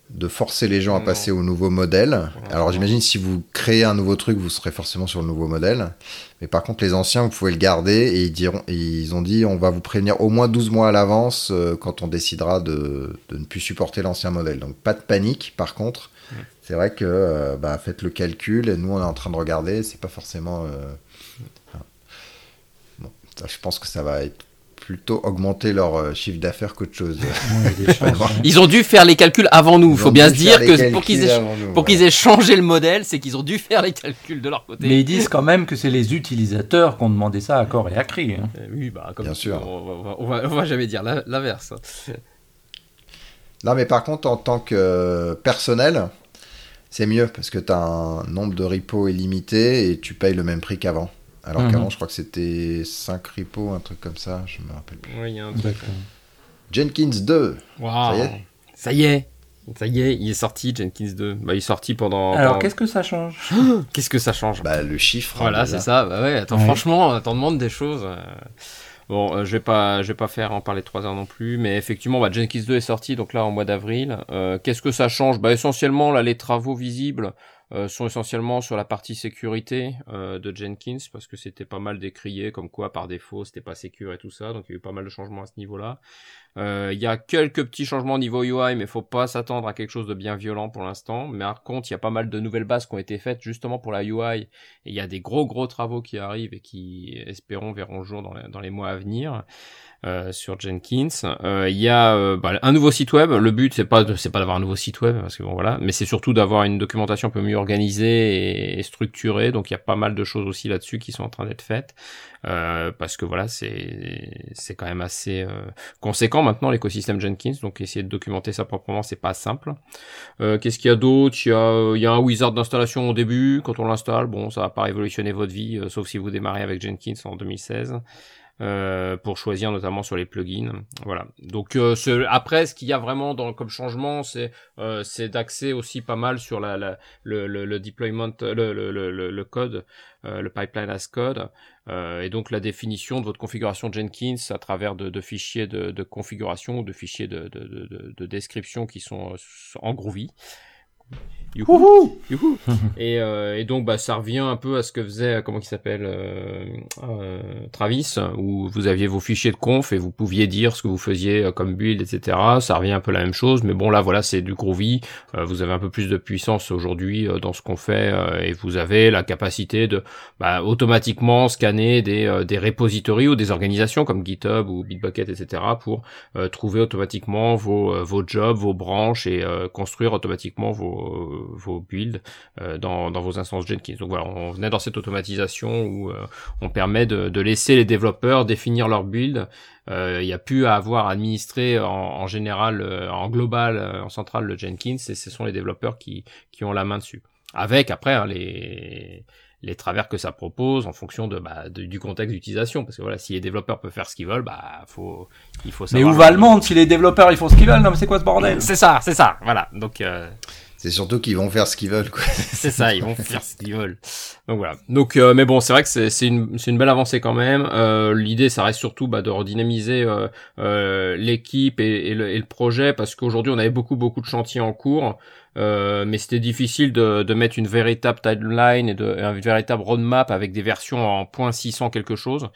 de forcer les gens à passer au nouveau modèle. Alors, j'imagine si vous créez un nouveau truc, vous serez forcément sur le nouveau modèle. Mais par contre, les anciens, vous pouvez le garder et ils, diront, ils ont dit on va vous prévenir au moins 12 mois à l'avance euh, quand on décidera de, de, ne plus supporter l'ancien modèle. Donc, pas de panique, par contre c'est vrai que euh, bah, faites le calcul et nous on est en train de regarder, c'est pas forcément. Euh, bon, je pense que ça va être plutôt augmenter leur euh, chiffre d'affaires qu'autre chose. ils ont dû faire les calculs avant nous. Il faut bien se dire que pour qu'ils aient, pour qu'ils aient changé le modèle, c'est qu'ils ont dû faire les calculs de leur côté. Mais ils disent quand même que c'est les utilisateurs qui ont demandé ça à corps et à cri. Hein. oui, bah, comme bien sûr. On, va, va, jamais dire l'inverse. Non, mais par contre, en tant que personnel, c'est mieux parce que tu as un nombre de repos illimité et tu payes le même prix qu'avant. Alors mhm. qu'avant, je crois que c'était 5 repos, un truc comme ça, je me rappelle plus. Oui, il y a un truc. Jenkins 2. Ça y est Ça y est ça y est, il est sorti, Jenkins 2. Bah, il est sorti pendant. Alors, qu'est-ce que ça change Qu'est-ce que ça change? Bah, le chiffre. Voilà, c'est ça. Bah ouais, attends, franchement, t'en demandes des choses. Euh. Bon, euh, je vais pas, je vais pas faire en parler trois heures non plus, mais effectivement, bah, Jenkins 2 est sorti donc là en mois d'avril. Euh, qu'est-ce que ça change? Bah essentiellement là, les travaux visibles euh, sont essentiellement sur la partie sécurité de Jenkins parce que c'était pas mal décrié comme quoi par défaut c'était pas sécur et tout ça, donc il y a eu pas mal de changements à ce niveau-là. Euh, il y a quelques petits changements au niveau UI, mais faut pas s'attendre à quelque chose de bien violent pour l'instant. Mais par contre, il y a pas mal de nouvelles bases qui ont été faites justement pour la UI. Et il y a des gros gros travaux qui arrivent et qui, espérons, verront jour dans les mois à venir. Euh, sur Jenkins. Euh, il y a euh, bah, un nouveau site web. Le but c'est pas c'est pas d'avoir un nouveau site web parce que bon voilà, mais c'est surtout d'avoir une documentation un peu mieux organisée et, structurée. Donc il y a pas mal de choses aussi là-dessus qui sont en train d'être faites parce que voilà c'est c'est quand même assez conséquent maintenant l'écosystème Jenkins. Donc essayer de documenter ça proprement c'est pas simple. Qu'est-ce qu'il y a d'autre? Il y a il y a un wizard d'installation au début quand on l'installe. Bon ça va pas révolutionner votre vie sauf si vous démarrez avec Jenkins en 2016. Euh, pour choisir notamment sur les plugins. Voilà. Donc euh, ce, après, ce qu'il y a vraiment dans, comme changement, c'est euh, c'est aussi pas mal sur la, la le, le, le, deployment, le, le, le, code, euh, le pipeline as code, et donc la définition de votre configuration Jenkins à travers de, de fichiers de, de, configuration ou de fichiers de, de, de, description qui sont en Groovy. Youhou Youhou et, euh, et, donc bah ça revient un peu à ce que faisait comment il s'appelle euh, euh, Travis où vous aviez vos fichiers de conf et vous pouviez dire ce que vous faisiez euh, comme build etc. Ça revient un peu la même chose mais bon là voilà c'est du Groovy. Euh, vous avez un peu plus de puissance aujourd'hui dans ce qu'on fait et vous avez la capacité de bah, automatiquement scanner des, des repositories ou des organisations comme GitHub ou Bitbucket etc. pour trouver automatiquement vos, vos jobs, vos branches et construire automatiquement vos vos, vos builds dans, dans vos instances Jenkins. Donc voilà, on venait dans cette automatisation où on permet de, de laisser les développeurs définir leur build il n'y a plus à avoir administré en, en général, en global, en central le Jenkins, et ce sont les développeurs qui, qui ont la main dessus. Avec après hein, les les travers que ça propose en fonction de, bah, du contexte d'utilisation. Parce que voilà si les développeurs peuvent faire ce qu'ils veulent bah faut il faut savoir mais où va le monde si les développeurs ils font ce qu'ils veulent? Non mais c'est quoi ce bordel? C'est ça c'est ça voilà. Donc euh... c'est surtout qu'ils vont faire ce qu'ils veulent quoi. C'est ça ils vont faire ce qu'ils veulent. Donc voilà. Donc euh, mais bon c'est vrai que c'est une c'est une belle avancée quand même. Euh, l'idée ça reste surtout bah, de redynamiser euh, euh, l'équipe et, et, le, et, le, projet parce qu'aujourd'hui on avait beaucoup beaucoup de chantiers en cours. Euh, mais c'était difficile de, de, mettre une véritable timeline et de, une véritable roadmap avec des versions en point .600 quelque chose.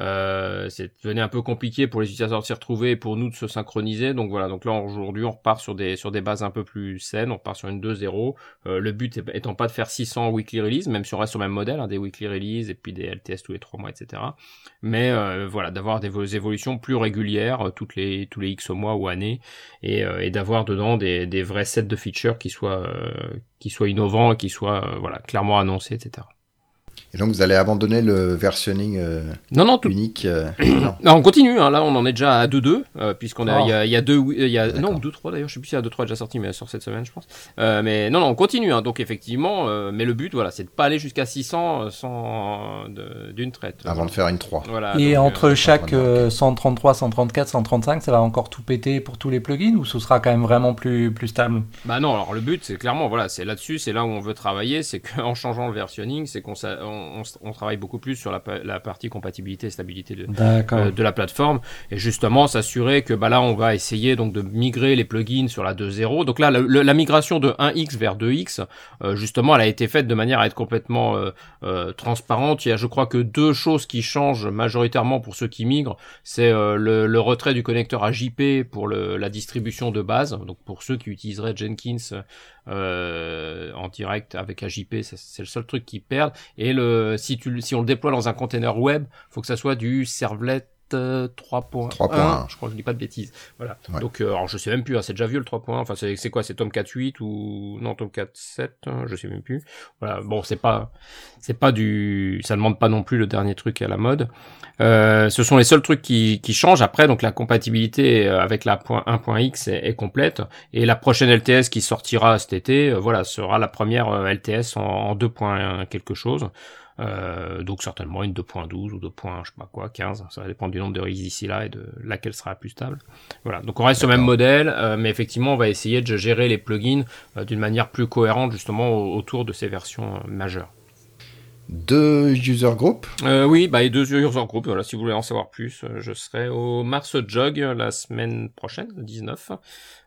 Euh, c'est devenu un peu compliqué pour les utilisateurs de s'y retrouver et pour nous de se synchroniser. Donc voilà, donc là aujourd'hui on repart sur des sur des bases un peu plus saines, on repart sur une 2.0. Euh, le but étant pas de faire 600 weekly release, même si on reste sur le même modèle, hein, des weekly release et puis des LTS tous les 3 mois, etc. Mais euh, voilà, d'avoir des évolutions plus régulières, euh, toutes les tous les X mois ou années, et, euh, et d'avoir dedans des, des vrais sets de features qui soient qui soient innovants et qui soient voilà clairement annoncés, etc. Et donc vous allez abandonner le versionning euh, non, non, unique euh, non. on continue, hein, là on en est déjà à 2-2, euh, puisqu'on a, il y, a, y a deux, il y a, non, 2-3 d'ailleurs, je sais plus si y a 2-3 déjà sorti, mais sur cette semaine je pense. mais non, non, on continue, hein, donc effectivement, mais le but, voilà, c'est de pas aller jusqu'à 600 sans d'une traite. Avant de faire une 3. Voilà, Et entre chaque 133, 134, 135, ça va encore tout péter pour tous les plugins, ou ce sera quand même vraiment plus, plus stable? Bah non, alors le but, c'est clairement, voilà, c'est là-dessus, c'est là où on veut travailler, c'est qu'en changeant le versionning, c'est qu'on on, travaille beaucoup plus sur la, partie compatibilité et stabilité de, euh, de la plateforme et justement s'assurer que bah là on va essayer donc de migrer les plugins sur la 2.0. Donc là la, migration de 1x vers 2x euh, justement elle a été faite de manière à être complètement euh, transparente. Il y a je crois que deux choses qui changent majoritairement pour ceux qui migrent, c'est le, retrait du connecteur AJP pour la distribution de base. Donc pour ceux qui utiliseraient Jenkins euh, en direct avec AJP, c'est le seul truc qui perd. Et le, si, tu, si on le déploie dans un container web, faut que ça soit du servlet 3.1, je crois que je dis pas de bêtises. Voilà. Donc, euh, alors je sais même plus, hein, c'est déjà vu le 3.1. Enfin, c'est quoi, c'est Tomcat 8 ou non Tomcat 7, hein, je sais même plus. Voilà. Bon, c'est pas, c'est pas du, ça demande pas non plus le dernier truc à la mode. Euh, ce sont les seuls trucs qui, qui changent. Après, donc la compatibilité euh, avec la point 1.x est, est, complète et la prochaine LTS qui sortira cet été, euh, voilà, sera la première LTS en, en 2. quelque chose. Euh, donc certainement une 2.12 ou 2. je sais pas quoi, 15. Ça va dépendre du nombre de releases d'ici là et de laquelle sera la plus stable. Voilà. Donc on reste sur le même modèle, euh, mais effectivement on va essayer de gérer les plugins euh, d'une manière plus cohérente justement autour de ces versions majeures. Deux user groups euh, Oui, bah, et deux user groups. Voilà, si vous voulez en savoir plus, euh, je serai au Mars Jog la semaine prochaine, le 19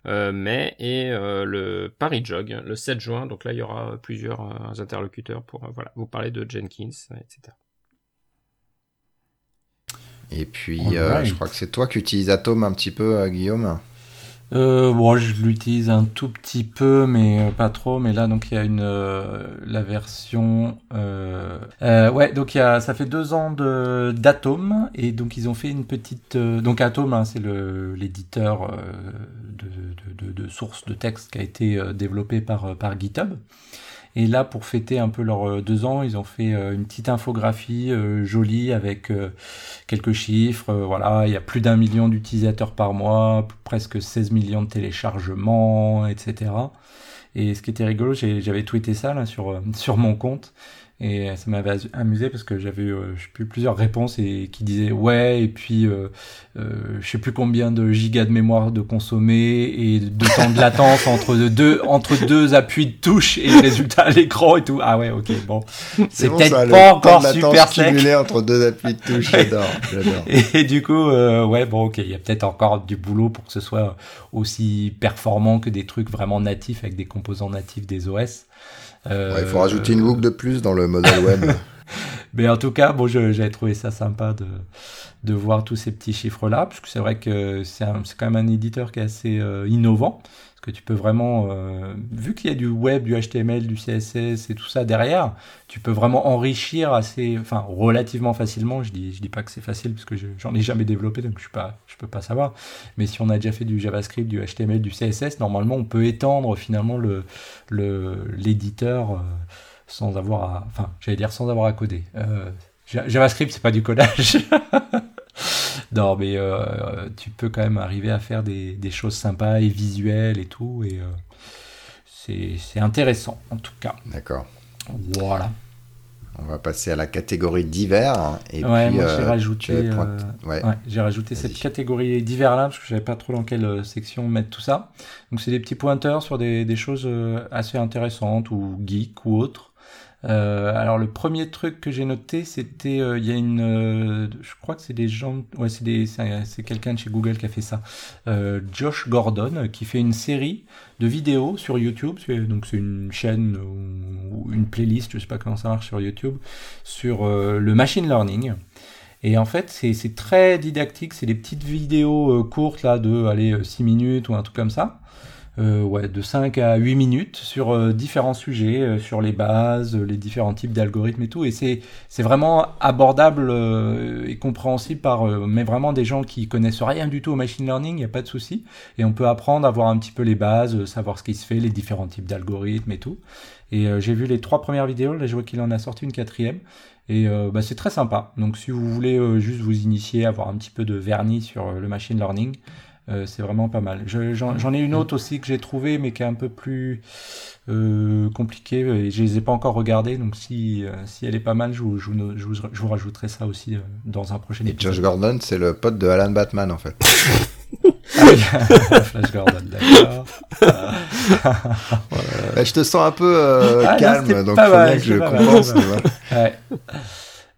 euh, mai, et euh, le Paris Jog le 7 juin. Donc là, il y aura plusieurs interlocuteurs pour voilà, vous parler de Jenkins, etc. Et puis, je crois que c'est toi qui utilises Atom un petit peu, Guillaume euh, bon, je l'utilise un tout petit peu, mais euh, pas trop. Mais là, donc il y a une euh, la version. Euh, euh, ouais, donc il y a, ça fait deux ans de d'Atom et donc ils ont fait une petite. donc Atom, hein, c'est le l'éditeur de, de, de, de sources de texte qui a été développé par par GitHub. Et là, pour fêter un peu leurs euh, deux ans, ils ont fait euh, une petite infographie euh, jolie avec quelques chiffres. voilà, il y a plus d'un million d'utilisateurs par mois, presque 16 millions de téléchargements, etc. Et ce qui était rigolo, j'avais tweeté ça sur mon compte. Et ça m'avait amusé parce que j'avais euh, je sais plus plusieurs réponses et qui disaient ouais et puis euh, euh, je sais plus combien de gigas de mémoire de consommer et de temps de latence entre deux entre deux appuis de touche et le résultat à l'écran et tout. Ah ouais, OK, bon. C'est peut-être pas encore super sec. entre deux appuis de touche, j'adore, j'adore. Et, du coup euh, ouais, bon OK, il y a peut-être encore du boulot pour que ce soit aussi performant que des trucs vraiment natifs avec des composants natifs des OS. Euh, il faut rajouter une boucle de plus dans le modèle web. Mais en tout cas, bon, j'avais trouvé ça sympa de, de voir tous ces petits chiffres-là, parce que c'est vrai que c'est quand même un éditeur qui est assez euh, innovant. Que tu peux vraiment, vu qu'il y a du web, du HTML, du CSS et tout ça derrière, tu peux vraiment enrichir assez, enfin relativement facilement. Je dis, je dis pas que c'est facile parce que j'en ai jamais développé, donc je suis pas, je peux pas savoir. Mais si on a déjà fait du JavaScript, du HTML, du CSS, normalement on peut étendre finalement le l'éditeur sans avoir à, enfin, j'allais dire sans avoir à coder. Euh, JavaScript, c'est pas du codage. non, mais euh, tu peux quand même arriver à faire des, des choses sympas et visuelles et tout, et euh, c'est intéressant en tout cas. D'accord. Voilà. On va passer à la catégorie divers. Et ouais, moi j'ai rajouté, ouais. j'ai rajouté cette catégorie divers là parce que je savais pas trop dans quelle section mettre tout ça. Donc c'est des petits pointeurs sur des, des choses assez intéressantes ou geek ou autres. Euh, alors le premier truc que j'ai noté, c'était euh, il y a une, euh, je crois que c'est des gens, ouais c'est des, c'est quelqu'un de chez Google qui a fait ça, Josh Gordon, qui fait une série de vidéos sur YouTube, donc c'est une chaîne ou, une playlist, je sais pas comment ça marche sur YouTube, sur le machine learning. Et en fait, c'est très didactique, c'est des petites vidéos courtes là de allez 6 minutes ou un truc comme ça. Euh, ouais, de 5 à 8 minutes sur euh, différents sujets, euh, sur les bases, les différents types d'algorithmes et tout. Et c'est, vraiment abordable et compréhensible par mais vraiment des gens qui connaissent rien du tout au machine learning, il n'y a pas de souci. Et on peut apprendre à voir un petit peu les bases, savoir ce qui se fait, les différents types d'algorithmes et tout. Et j'ai vu les trois premières vidéos, là je vois qu'il en a sorti une quatrième. Et bah, c'est très sympa. Donc si vous voulez juste vous initier, avoir un petit peu de vernis sur le machine learning, euh, c'est vraiment pas mal. J'en ai une autre aussi que j'ai trouvée, mais qui est un peu plus euh, compliquée. Et je les ai pas encore regardées, donc si, euh, si elle est pas mal, je vous, je, vous, je vous, rajouterai ça aussi euh, dans un prochain et épisode. Josh Gordon, c'est le pote de Alan Batman en fait. ah oui, Flash Gordon, d'accord. Bah, je te sens un peu ah, calme, donc il faut bien que je compense. Ouais.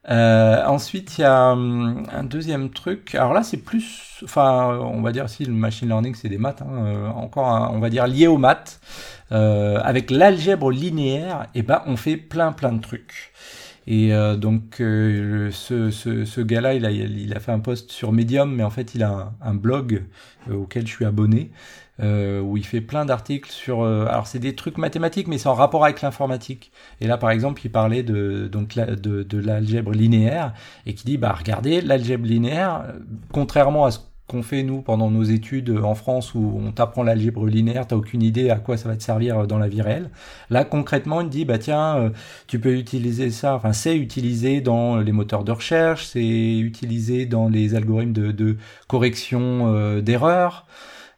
Euh, ensuite, il y a hum, un deuxième truc. Alors là, c'est plus, enfin, on va dire si le machine learning, c'est des maths, hein, euh, encore, on va dire lié aux maths. Euh, avec l'algèbre linéaire, et eh ben, on fait plein plein de trucs. Et euh, donc, euh, ce, ce, ce gars-là, il a, il a fait un post sur Medium, mais en fait, il a un, un blog auquel je suis abonné. Euh, où il fait plein d'articles sur. Euh, alors c'est des trucs mathématiques, mais c'est en rapport avec l'informatique. Et là, par exemple, il parlait de donc de, de l'algèbre linéaire et qui dit bah regardez l'algèbre linéaire, euh, contrairement à ce qu'on fait nous pendant nos études en France où on t'apprend l'algèbre linéaire, t'as aucune idée à quoi ça va te servir dans la vie réelle. Là concrètement, il dit bah tiens, tu peux utiliser ça, enfin c'est utilisé dans les moteurs de recherche, c'est utilisé dans les algorithmes de, de correction d'erreurs.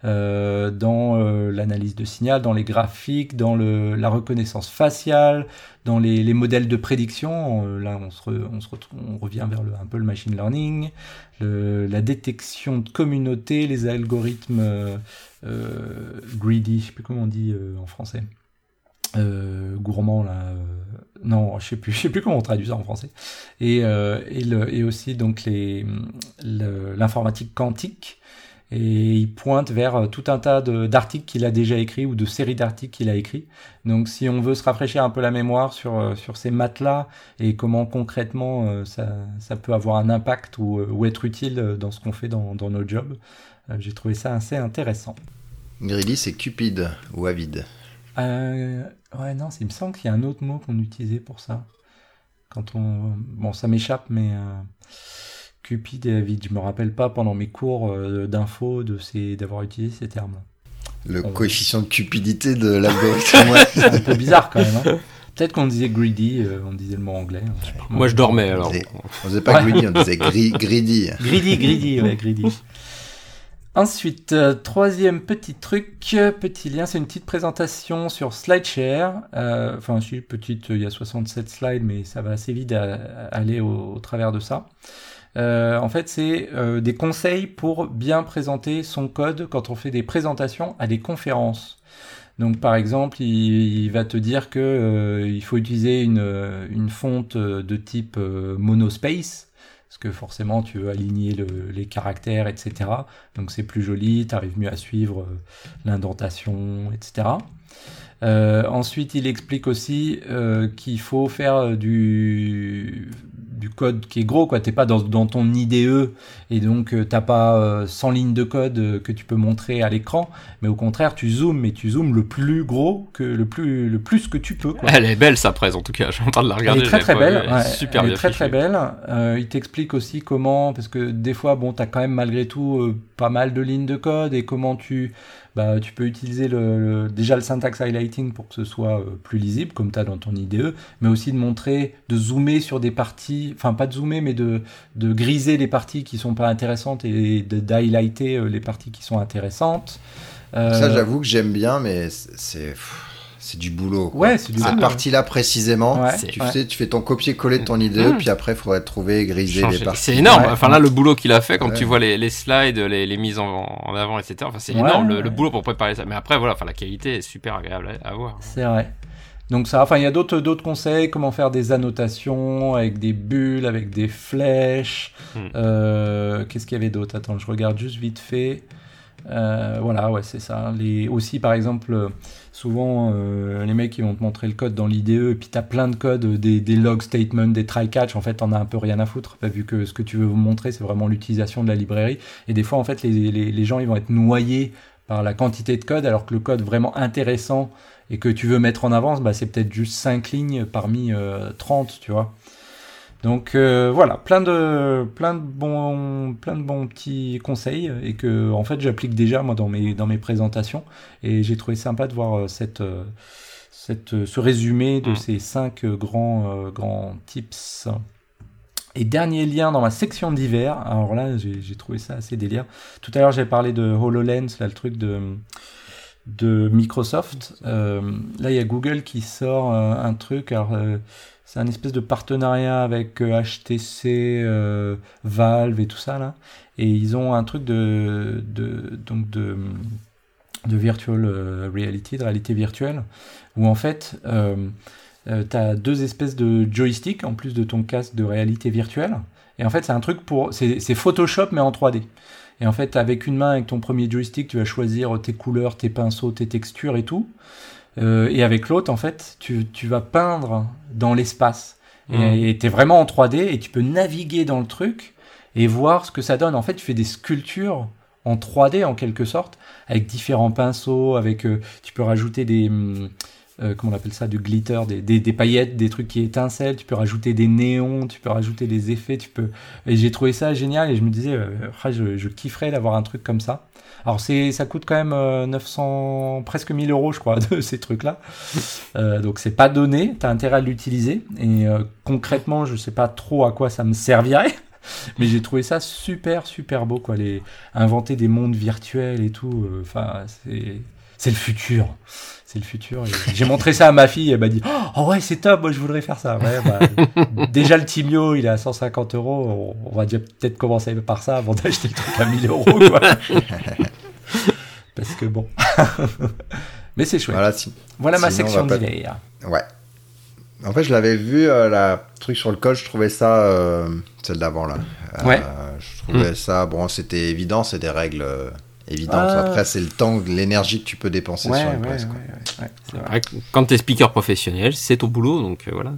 Euh, dans euh, l'analyse de signal, dans les graphiques, dans le, la reconnaissance faciale, dans les, les modèles de prédiction. Euh, là, on, se, on, se on revient vers le, un peu le machine learning, le, la détection de communauté, les algorithmes greedy, je sais plus comment on dit en français. Euh, gourmand là non je sais plus je sais plus comment on traduit ça en français et et, le, et aussi donc les l'informatique quantique et il pointe vers euh, tout un tas d'articles qu'il a déjà écrits ou de séries d'articles qu'il a écrits. Donc si on veut se rafraîchir un peu la mémoire sur, euh, sur ces maths-là et comment concrètement euh, ça, ça, peut avoir un impact ou, ou être utile dans ce qu'on fait dans, dans nos jobs, j'ai trouvé ça assez intéressant. Greedy, c'est cupide ou avide euh, Ouais, non, il me semble qu'il y a un autre mot qu'on utilisait pour ça. Quand on... Bon, ça m'échappe, mais... Cupide et avide. Je me rappelle pas pendant mes cours euh, d'info de ces d'avoir utilisé ces termes. Le coefficient de cupidité de l'algorithme. c'est un peu bizarre quand même. Hein. Peut-être qu'on disait greedy, euh, on disait le mot anglais. Hein, Moi, je dormais alors. On disait, disait pas greedy, on disait greedy. Greedy, greedy, ouais, greedy. Ensuite, euh, troisième petit truc, petit lien, c'est une petite présentation sur SlideShare. Euh, enfin, si, petite, il y a 67 slides, mais ça va assez vite à, aller au, travers de ça. Euh, en fait, c'est euh, des conseils pour bien présenter son code quand on fait des présentations à des conférences. Donc, par exemple, il, va te dire que euh, il faut utiliser une, une fonte de type monospace parce que forcément tu veux aligner les caractères, etc. Donc c'est plus joli, tu arrives mieux à suivre l'indentation, etc. ensuite, il explique aussi qu'il faut faire du du code qui est gros, quoi. T'es pas dans, dans, ton IDE et donc euh, t'as pas 100 euh, lignes de code euh, que tu peux montrer à l'écran, mais au contraire, tu zoomes, mais tu zoomes le plus gros que le plus, le plus que tu peux. Quoi. Elle est belle sa presse en tout cas. J'entends de la regarder. Elle est très très belle. super elle est très très belle. il t'explique aussi comment, parce que des fois, bon, t'as quand même malgré tout pas mal de lignes de code et comment tu bah, tu peux utiliser le, déjà le syntax highlighting pour que ce soit euh, plus lisible, comme tu as dans ton IDE, mais aussi de montrer, de zoomer sur des parties, enfin pas de zoomer, mais de, de griser les parties qui sont pas intéressantes et d'highlighter euh, les parties qui sont intéressantes. Ça, euh, j'avoue que j'aime bien, mais c'est c'est du boulot. Ouais, c'est Cette partie-là précisément, tu sais, tu fais ton copier-coller de ton idée, mmh. puis après, il faudrait trouver, griser les parties. C'est énorme. Enfin là, le boulot qu'il a fait, quand tu vois les, les slides, les, les, mises en, avant, etc. Enfin, c'est énorme le, boulot pour préparer ça. Mais après, voilà, enfin, la qualité est super agréable à, voir. C'est vrai. Donc ça, enfin, il y a d'autres d'autres conseils, comment faire des annotations avec des bulles, avec des flèches. Mmh. Euh, qu'est-ce qu'il y avait d'autre? Attends, je regarde juste vite fait. Euh, voilà, ouais, c'est ça. Les, aussi, par exemple, souvent, euh, les mecs, ils vont te montrer le code dans l'IDE, et puis t'as plein de codes, des, des, log statements, des try-catch. En fait, t'en as un peu rien à foutre, vu que ce que tu veux vous montrer, c'est vraiment l'utilisation de la librairie. Et des fois, en fait, les, gens, ils vont être noyés par la quantité de code, alors que le code vraiment intéressant et que tu veux mettre en avance, bah, c'est peut-être juste 5 lignes parmi 30, euh, tu vois. Donc euh, voilà, plein de, plein, de bons, plein de bons petits conseils et que en fait j'applique déjà moi dans mes, dans mes présentations et j'ai trouvé sympa de voir euh, cette, euh, cette, ce résumé de mm. ces cinq grands, grands tips. Et dernier lien dans ma section d'hiver, alors là j'ai trouvé ça assez délire. Tout à l'heure j'ai parlé de HoloLens, là le truc de, de Microsoft. là il y a Google qui sort un truc, alors c'est un espèce de partenariat avec HTC, euh, euh, Valve et tout ça là. Et ils ont un truc de, de donc de, de virtual euh, reality, de réalité virtuelle, où en fait tu as deux espèces de joysticks en plus de ton casque de réalité virtuelle. Et en fait, c'est un truc pour. C'est Photoshop mais en 3D. Et en fait, avec une main, avec ton premier joystick, tu vas choisir tes couleurs, tes pinceaux, tes textures et tout. Euh, et avec l'autre, en fait, tu, tu, vas peindre dans l'espace. Et tu es vraiment en 3D et tu peux naviguer dans le truc et voir ce que ça donne. En fait, tu fais des sculptures en 3D en quelque sorte, avec différents pinceaux, avec euh, tu peux rajouter des hum, euh, comment on appelle ça, du glitter, des, des, paillettes, des trucs qui étincellent, tu peux rajouter des néons, tu peux rajouter des effets, tu peux. Et j'ai trouvé ça génial et je me disais, ah, je, kifferais d'avoir un truc comme ça. Alors c'est, ça coûte quand même 900, euh, presque 1000 euros, je crois, de ces trucs-là. Euh, donc c'est pas donné, t'as intérêt à l'utiliser. Et euh, concrètement, je sais pas trop à quoi ça me servirait. Mais j'ai trouvé ça super, super beau, quoi. Inventer des mondes virtuels et tout. Enfin, c'est, c'est le futur. C'est le futur. J'ai montré ça à ma fille, elle m'a dit Oh ouais, c'est top, moi je voudrais faire ça. Ouais, bah, déjà le Timio, il est à 150 euros. On va peut-être commencer par ça avant d'acheter le truc à 1000 euros. Quoi. Parce que bon. Mais c'est chouette. Voilà, voilà ma section d'hiver. Ouais. En fait, je l'avais vu, euh, la truc sur le code, je trouvais ça, euh, celle d'avant là. Euh, ouais. Je trouvais ça, bon, c'était évident, c'est des règles évidentes. Ah. Après, c'est le temps, l'énergie que tu peux dépenser sur une presse. quand tu es speaker professionnel, c'est ton boulot, donc voilà.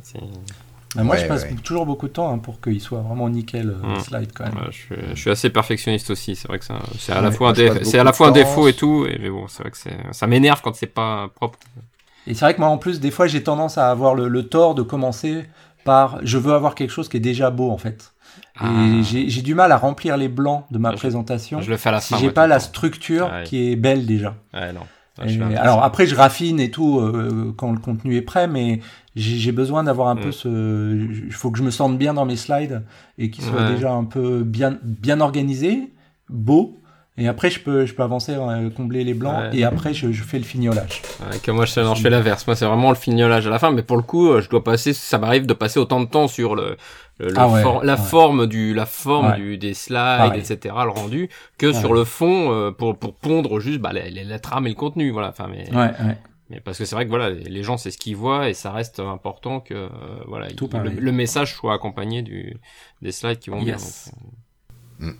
Ah, moi, je passe toujours beaucoup de temps hein, pour qu'il soit vraiment nickel euh, mm. slide quand même. je, suis, assez perfectionniste aussi. C'est vrai que c'est à, la fois un c'est à la fois un défaut et tout. Et, mais bon, c'est vrai que ça m'énerve quand c'est pas propre. Et c'est vrai que moi, en plus, des fois, j'ai tendance à avoir le, tort de commencer par je veux avoir quelque chose qui est déjà beau en fait. Et ah. j'ai du mal à remplir les blancs de ma présentation je, le fais à la si j'ai pas la structure qui est belle déjà. Ouais, non alors après, je raffine et tout euh, quand le contenu est prêt, mais j'ai besoin d'avoir un peu mm. ce. Il faut que je me sente bien dans mes slides et qu'ils soient déjà un peu bien bien organisés, beaux. Et après, je peux, je peux avancer, euh, combler les blancs, et après, je, je, fais le fignolage. Ouais, que moi, je, je fais l'inverse. Moi, c'est vraiment le fignolage à la fin, mais pour le coup, euh, je dois passer, ça m'arrive de passer autant de temps sur le, ah la forme du la forme du des slides etc le rendu que sur le fond euh, pour pour pondre juste bah la, la, trame et le contenu voilà enfin mais mais parce que c'est vrai que voilà les gens c'est ce qu'ils voient et ça reste important que euh, voilà Tout le, message soit accompagné du des slides qui vont bien euh. mm.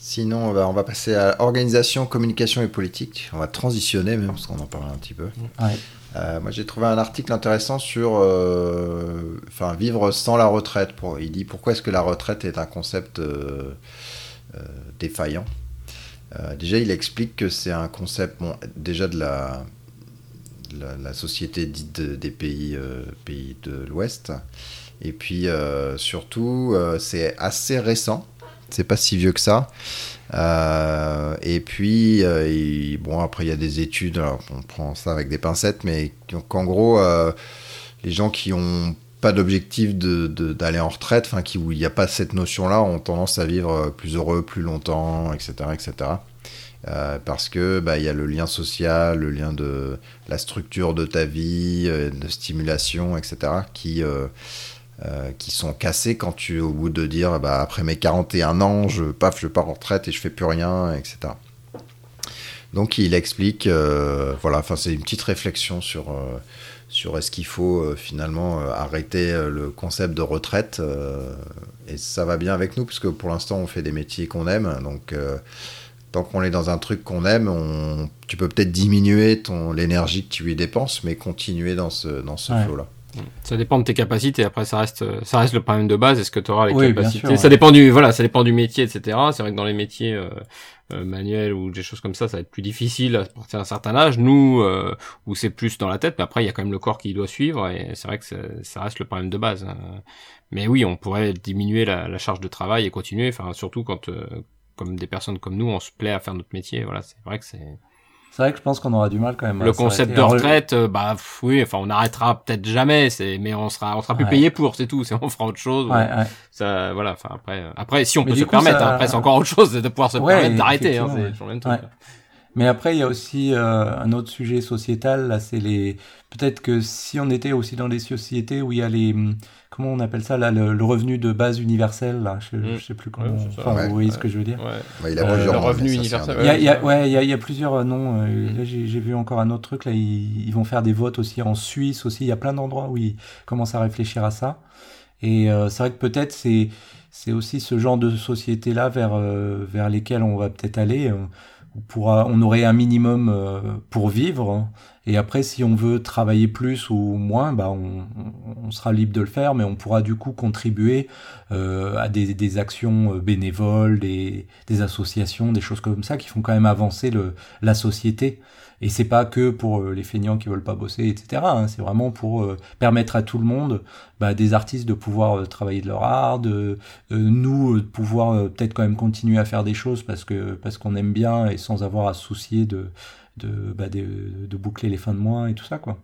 Sinon, on va, on va passer à organisation, communication et politique. On va transitionner même, parce qu'on en parle un petit peu. Ouais. Euh, moi, j'ai trouvé un article intéressant sur euh, enfin, vivre sans la retraite. Pour, il dit pourquoi est-ce que la retraite est un concept défaillant? déjà, il explique que c'est un concept, bon, déjà de la, société dite des pays, pays de l'Ouest. Et puis surtout, c'est assez récent. C'est pas si vieux que ça. Euh, et puis, euh, bon, après, il y a des études, on prend ça avec des pincettes, mais qu'en gros, euh, les gens qui ont pas d'objectif d'aller en retraite, enfin, qui, où il n'y a pas cette notion-là, ont tendance à vivre plus heureux, plus longtemps, etc. etc. parce que bah, il y a le lien social, le lien de la structure de ta vie, de stimulation, etc. qui euh, qui sont cassés quand tu, au bout de dire, bah, après mes 41 ans, je, paf, je pars en retraite et je fais plus rien, etc. Donc il explique, euh, voilà, c'est une petite réflexion sur, euh, sur est-ce qu'il faut finalement arrêter le concept de retraite. et ça va bien avec nous, puisque pour l'instant on fait des métiers qu'on aime. Donc tant qu'on est dans un truc qu'on aime, on, tu peux peut-être diminuer ton l'énergie que tu y dépenses, mais continuer dans ce, dans ce flow-là. Ça dépend de tes capacités. Après, ça reste, ça reste le problème de base. Est-ce que tu auras les capacités? Ça dépend du, voilà, ça dépend du métier, etc. C'est vrai que dans les métiers euh, euh, manuels ou des choses comme ça, ça va être plus difficile à partir d'un certain âge. Nous, euh, où c'est plus dans la tête, mais après, il y a quand même le corps qui doit suivre, et c'est vrai que ça reste le problème de base. Hein. Mais oui, on pourrait diminuer la, la charge de travail et continuer. Enfin, surtout quand, euh, comme des personnes comme nous, on se plaît à faire notre métier. Voilà, c'est vrai que c'est c'est vrai que je pense qu'on aura du mal quand même. Le concept de retraite, euh, bah oui, enfin on n'arrêtera peut-être jamais, c'est mais on sera on sera plus payé pour, c'est tout, c'est on fera autre chose. Ouais, Ça voilà, enfin après euh, après si on peut se permettre, hein, après c'est encore autre chose de pouvoir se permettre d'arrêter, hein, c'est le même truc. Mais après il y a aussi euh, un autre sujet sociétal là, c'est les peut-être que si on était aussi dans des sociétés où il y a les comment on appelle ça là, le, revenu de base universel là, je, ne mm. sais plus comment. enfin, vous voyez ce que je veux dire. Ouais. il a plusieurs le revenu universel. Il y a, y a, ouais, il y a, il y a plusieurs euh, noms. Euh, mm. Là, j'ai vu encore un autre truc là. Ils, ils, vont faire des votes aussi en Suisse aussi. Il y a plein d'endroits où ils commencent à réfléchir à ça. Et euh, c'est vrai que peut-être c'est c'est aussi ce genre de société là vers vers lesquelles on va peut-être aller. on, pourra, on aurait un minimum pour vivre. Et après, si on veut travailler plus ou moins, bah on, sera libre de le faire, mais on pourra du coup contribuer euh, à des, actions euh, bénévoles, des, associations, des choses comme ça qui font quand même avancer la société. Et c'est pas que pour euh, les feignants qui veulent pas bosser, etc. Hein, c'est vraiment pour permettre à tout le monde, bah, des artistes de pouvoir travailler de leur art, de nous de pouvoir peut-être quand même continuer à faire des choses parce que parce qu'on aime bien et sans avoir à se soucier de bah, de, de, boucler les fins de mois et tout ça, quoi.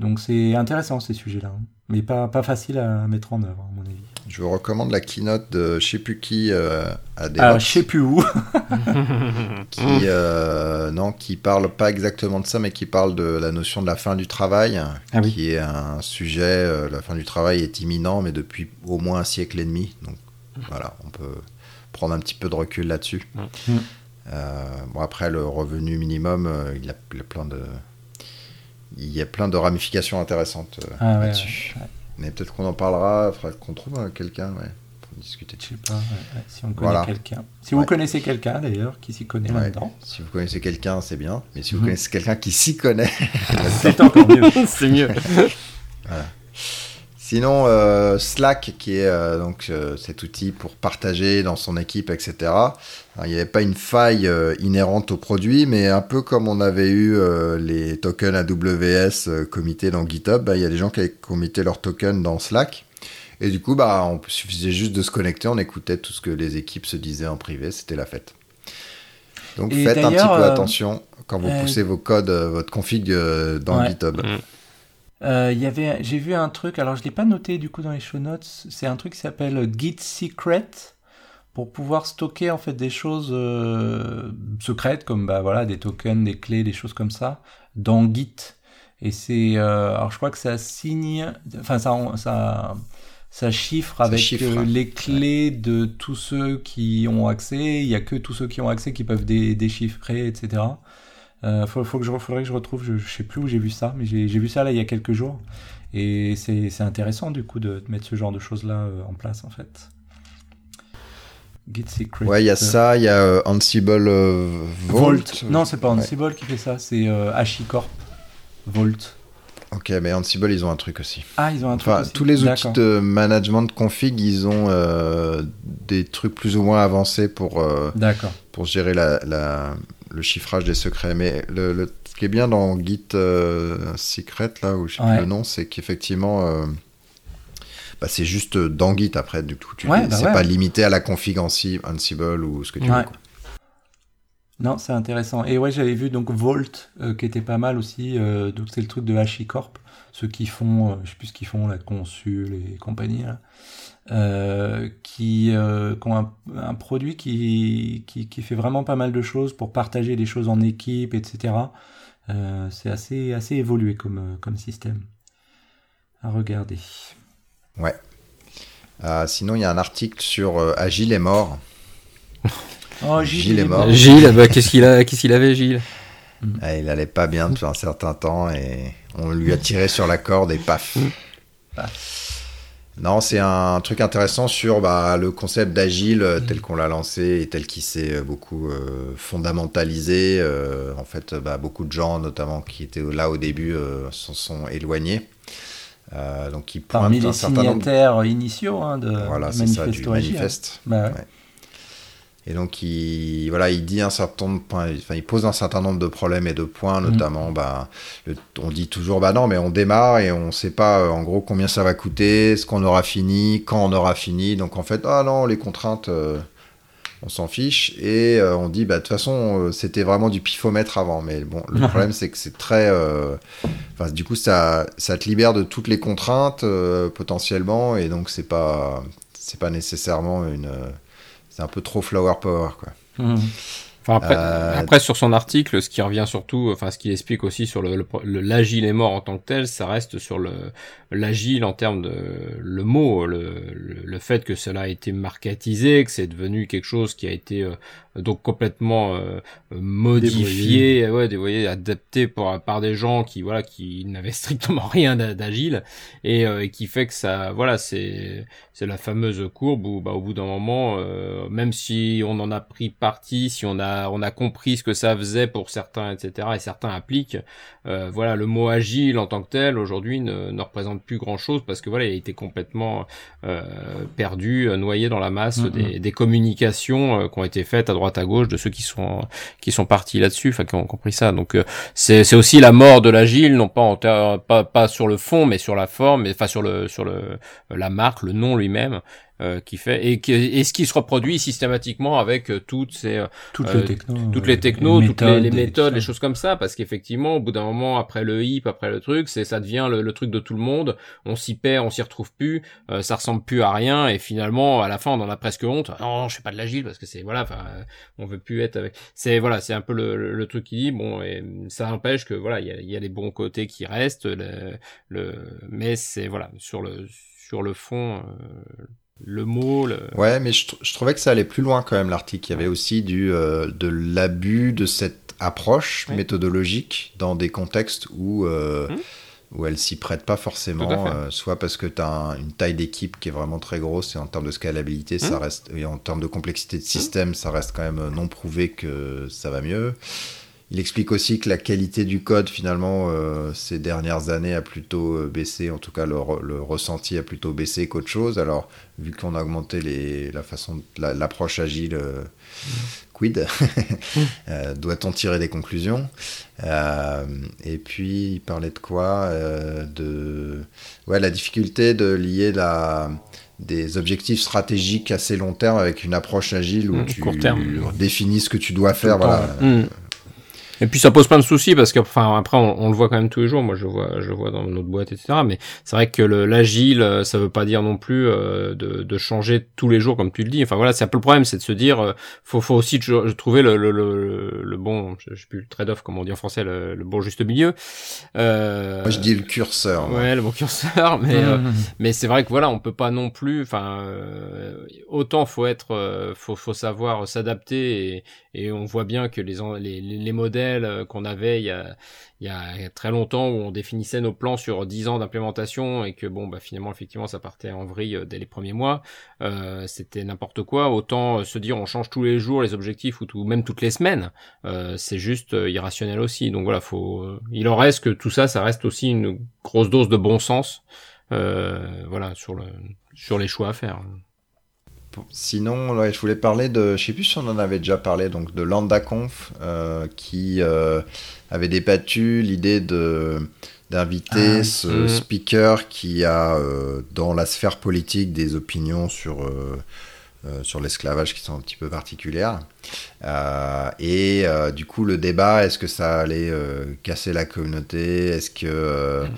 Donc c'est intéressant ces sujets-là, hein. mais pas, pas facile à mettre en œuvre, à mon avis. Je vous recommande la keynote de je sais plus qui euh, à des Alors, je sais plus où. qui, euh, non, qui parle pas exactement de ça, mais qui parle de la notion de la fin du travail, ah qui est un sujet, euh, la fin du travail est imminent, mais depuis au moins un siècle et demi. Donc voilà, on peut prendre un petit peu de recul là-dessus. Mm. Euh, bon, après, le revenu minimum, euh, il, y a, plein de, il y a plein de ramifications intéressantes euh, ah là-dessus. Mais peut-être qu'on en parlera, il faudra qu'on trouve quelqu'un pour discuter Je sais pas, si on connaît quelqu'un. Si vous connaissez quelqu'un d'ailleurs qui s'y connaît là-dedans. Si vous connaissez quelqu'un, c'est bien. Mais si vous mhm. connaissez quelqu'un qui s'y connaît, c'est encore mieux. c'est mieux. voilà. Sinon, euh, Slack, qui est euh, donc euh, cet outil pour partager dans son équipe, etc. il n'y avait pas une faille inhérente au produit, mais un peu comme on avait eu les tokens AWS committés dans GitHub, bah, il y a des gens qui avaient committé leurs tokens dans Slack. Et du coup, bah, on suffisait juste de se connecter, on écoutait tout ce que les équipes se disaient en privé, c'était la fête. Donc faites un petit peu attention quand vous poussez vos codes, votre config dans GitHub. Mm. Euh, y avait, j'ai vu un truc, alors je l'ai pas noté du coup dans les show notes. C'est un truc qui s'appelle Git Secret pour pouvoir stocker en fait des choses euh, secrètes comme bah voilà des tokens, des clés, des choses comme ça dans Git. Et c'est, euh, alors je crois que ça signe, enfin ça, ça, ça chiffre avec euh, les clés de tous ceux qui ont accès. Il y a que tous ceux qui ont accès qui peuvent déchiffrer, etc. Euh, faut, faut, que je, faudrait que je retrouve, je, sais plus où j'ai vu ça, mais j'ai vu ça là il y a quelques jours. Et c'est intéressant du coup de, mettre ce genre de choses-là euh, en place en fait. Git Secret. Ouais, il y a ça, il y a euh, Ansible Vault. Non, c'est pas Ansible qui fait ça, c'est HashiCorp Vault. Ok, mais Ansible, ils ont un truc aussi. Ah, ils ont un truc enfin, Tous les outils de management de config, ils ont euh, des trucs plus ou moins avancés pour, euh, pour gérer la, la, le chiffrage des secrets. Mais le, le, ce qui est bien dans Git euh, Secret, là, où je sais plus le nom, c'est qu'effectivement, bah, c'est juste dans Git après, du coup. Bah c'est pas limité à la config Ansible ou ce que tu veux. Quoi. Non, c'est intéressant. Et ouais, j'avais vu donc Volt, euh, qui était pas mal aussi. Euh, donc c'est le truc de HashiCorp, ceux qui font, euh, je sais plus ce qu'ils font, la consul et compagnie, qui, ont un, produit qui, qui, fait vraiment pas mal de choses pour partager des choses en équipe, etc. c'est assez, assez évolué comme, comme système. À regarder. Ouais. sinon, il y a un article sur Agile est mort. Oh, Gilles, est mort. Gilles, bah, qu'est-ce qu'il a, qu'est-ce qu'il avait, Gilles? Ah, Il allait pas bien depuis un certain temps et on lui a tiré sur la corde et paf. Non, c'est un truc intéressant sur bah, le concept d'agile euh, tel qu'on l'a lancé et tel qu'il s'est euh, beaucoup euh, fondamentalisé. en fait, bah, beaucoup de gens, notamment qui étaient là au début, s'en sont éloignés. donc, qui Parmi les signataires initiaux hein, de voilà, c'est ça, du manifeste. Bah, et donc, il, voilà, il dit un certain nombre enfin, il pose un certain nombre de problèmes et de points, mhm. notamment, bah, on dit toujours, bah non, mais on démarre et on ne sait pas, euh, en gros, combien ça va coûter, ce qu'on aura fini, quand on aura fini. Donc, en fait, ah non, les contraintes, euh, on s'en fiche. Et euh, on dit, bah, de toute façon, c'était vraiment du pifomètre avant. Mais bon, le problème, c'est que c'est très. Enfin, du coup, ça, ça te libère de toutes les contraintes, potentiellement. Et donc, c'est pas, c'est pas nécessairement une c'est un peu trop flower power, quoi. Mmh. Enfin, après, euh, après, sur son article, ce qui revient surtout, enfin, ce qui explique aussi sur le, l'agile est mort en tant que tel, ça reste sur le, l'agile en termes de, le mot, le, le, fait que cela a été marketisé, que c'est devenu quelque chose qui a été euh, donc complètement euh, modifié, ouais, dévoyé, adapté par, par des gens qui voilà qui n'avaient strictement rien d'agile et, euh, et, qui fait que ça voilà c'est c'est la fameuse courbe où bah, au bout d'un moment euh, même si on en a pris parti, si on a on a compris ce que ça faisait pour certains etc et certains appliquent voilà le mot agile en tant que tel aujourd'hui ne, ne représente plus grand chose parce que voilà il a été complètement perdu noyé dans la masse des, des communications qui ont été faites à à gauche de ceux qui sont qui sont partis là-dessus, enfin qui ont compris ça. Donc euh, c'est c'est aussi la mort de l'agile, non pas en pas pas sur le fond, mais sur la forme, mais enfin sur le sur le la marque, le nom lui-même. Euh, qui fait et, qui, et ce qui se reproduit systématiquement avec euh, toutes ces euh, toutes les technos, toutes les technos, toutes les, méthodes, les choses comme ça, parce qu'effectivement, au bout d'un moment, après le hip, après le truc, c'est ça devient le, truc de tout le monde. On s'y perd, on s'y retrouve plus, ça ressemble plus à rien, et finalement, à la fin, on en a presque honte. Non, je fais pas de l'agile parce que c'est voilà, enfin, on veut plus être avec. C'est voilà, c'est un peu le, le, truc qui dit bon, et ça empêche que voilà, il y a, y a les bons côtés qui restent, le, le mais c'est voilà sur le sur le fond le mot. Ouais, mais je, trouvais que ça allait plus loin quand même l'article. Il y avait aussi du, euh, de l'abus de cette approche méthodologique dans des contextes où, euh, hum. où elle s'y prête pas forcément, euh, soit parce que tu as une taille d'équipe qui est vraiment très grosse et en termes de scalabilité, ça hum. reste, et en termes de complexité de hum. système, ça reste quand même non prouvé que ça va mieux. Il explique aussi que la qualité du code, finalement, euh, ces dernières années a plutôt euh, baissé, en tout cas le, ressenti a plutôt baissé qu'autre chose. Alors, vu qu'on a augmenté les, la façon, l'approche agile, euh, quid Doit-on tirer des conclusions? Et puis, il parlait de quoi? De ouais, la difficulté de lier la des objectifs stratégiques assez long terme avec une approche agile où mmh, tu définis ce que tu dois faire. Voilà. Mmh. Et puis ça pose plein de soucis parce que, enfin, après on, le voit quand même tous les jours. Moi, je vois, je vois dans notre boîte, etc. Mais c'est vrai que l'agile, euh, ça veut pas dire non plus euh, de, de, changer tous les jours, comme tu le dis. Enfin voilà, c'est un peu le problème, c'est de se dire, euh, faut, faut aussi trouver le, le, le, le bon, je, je sais plus le trade-off, comme on dit en français, le, bon juste milieu. Euh, Moi, je dis le curseur. Ouais, le bon curseur. Mais mais c'est vrai que voilà, on peut pas non plus. Enfin, autant faut être, faut, faut savoir s'adapter et, et on voit bien que les, les, les modèles qu'on avait il y, a, il y a très longtemps où on définissait nos plans sur 10 ans d'implémentation et que bon bah finalement effectivement ça partait en vrille dès les premiers mois, euh, c'était n'importe quoi. Autant se dire on change tous les jours les objectifs ou tout, même toutes les semaines, euh, c'est juste irrationnel aussi. Donc voilà, faut, il en reste que tout ça, ça reste aussi une grosse dose de bon sens, euh, voilà sur le sur les choix à faire. Sinon, je voulais parler de, je sais plus si on en avait déjà parlé, donc de LandaConf, euh, qui euh, avait débattu l'idée de d'inviter ah, ce mm. speaker qui a euh, dans la sphère politique des opinions sur sur l'esclavage qui sont un petit peu particulières. et du coup, le débat, est-ce que ça allait casser la communauté? Est-ce que mm.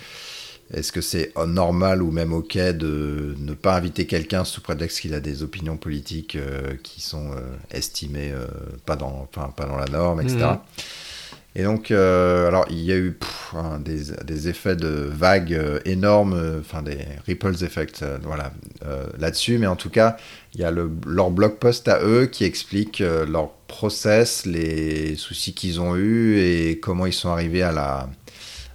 Est-ce que c'est normal ou même ok de ne pas inviter quelqu'un sous prétexte qu'il a des opinions politiques euh, qui sont euh, estimées euh, pas, dans, pas dans la norme, etc. Mhm. Et donc, alors il y a eu des, effets de vagues énormes, enfin des ripples effects, voilà, là-dessus. Mais en tout cas, il y a le, leur blog post à eux qui explique leur process, les soucis qu'ils ont eus et comment ils sont arrivés à la,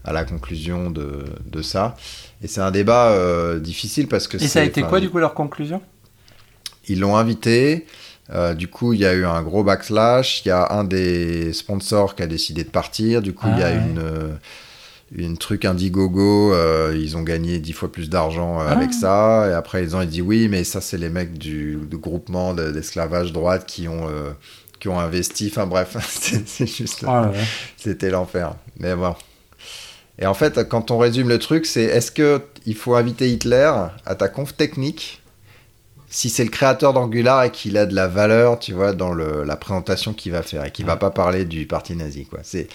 à la conclusion de, de ça. Et c'est un débat euh, difficile parce que... Et ça a été quoi du coup leur conclusion? Ils l'ont invité. Euh, du coup, il y a eu un gros backslash. Il y a un des sponsors qui a décidé de partir. Du coup, il y a ah, une, euh, une truc Indiegogo. ils ont gagné dix fois plus d'argent avec ah. ça. Et après, ils ont dit oui, mais ça, c'est les mecs du, groupement d'esclavage droite qui ont, qui ont investi. Enfin bref, c'est juste. Ah, c'était l'enfer. Mais bon. Et en fait, quand on résume le truc, c'est est-ce que il faut inviter Hitler à ta conf technique si c'est le créateur d'Angular et qu'il a de la valeur, tu vois, dans le, la présentation qu'il va faire et qu'il va pas parler du parti nazi, quoi. C'est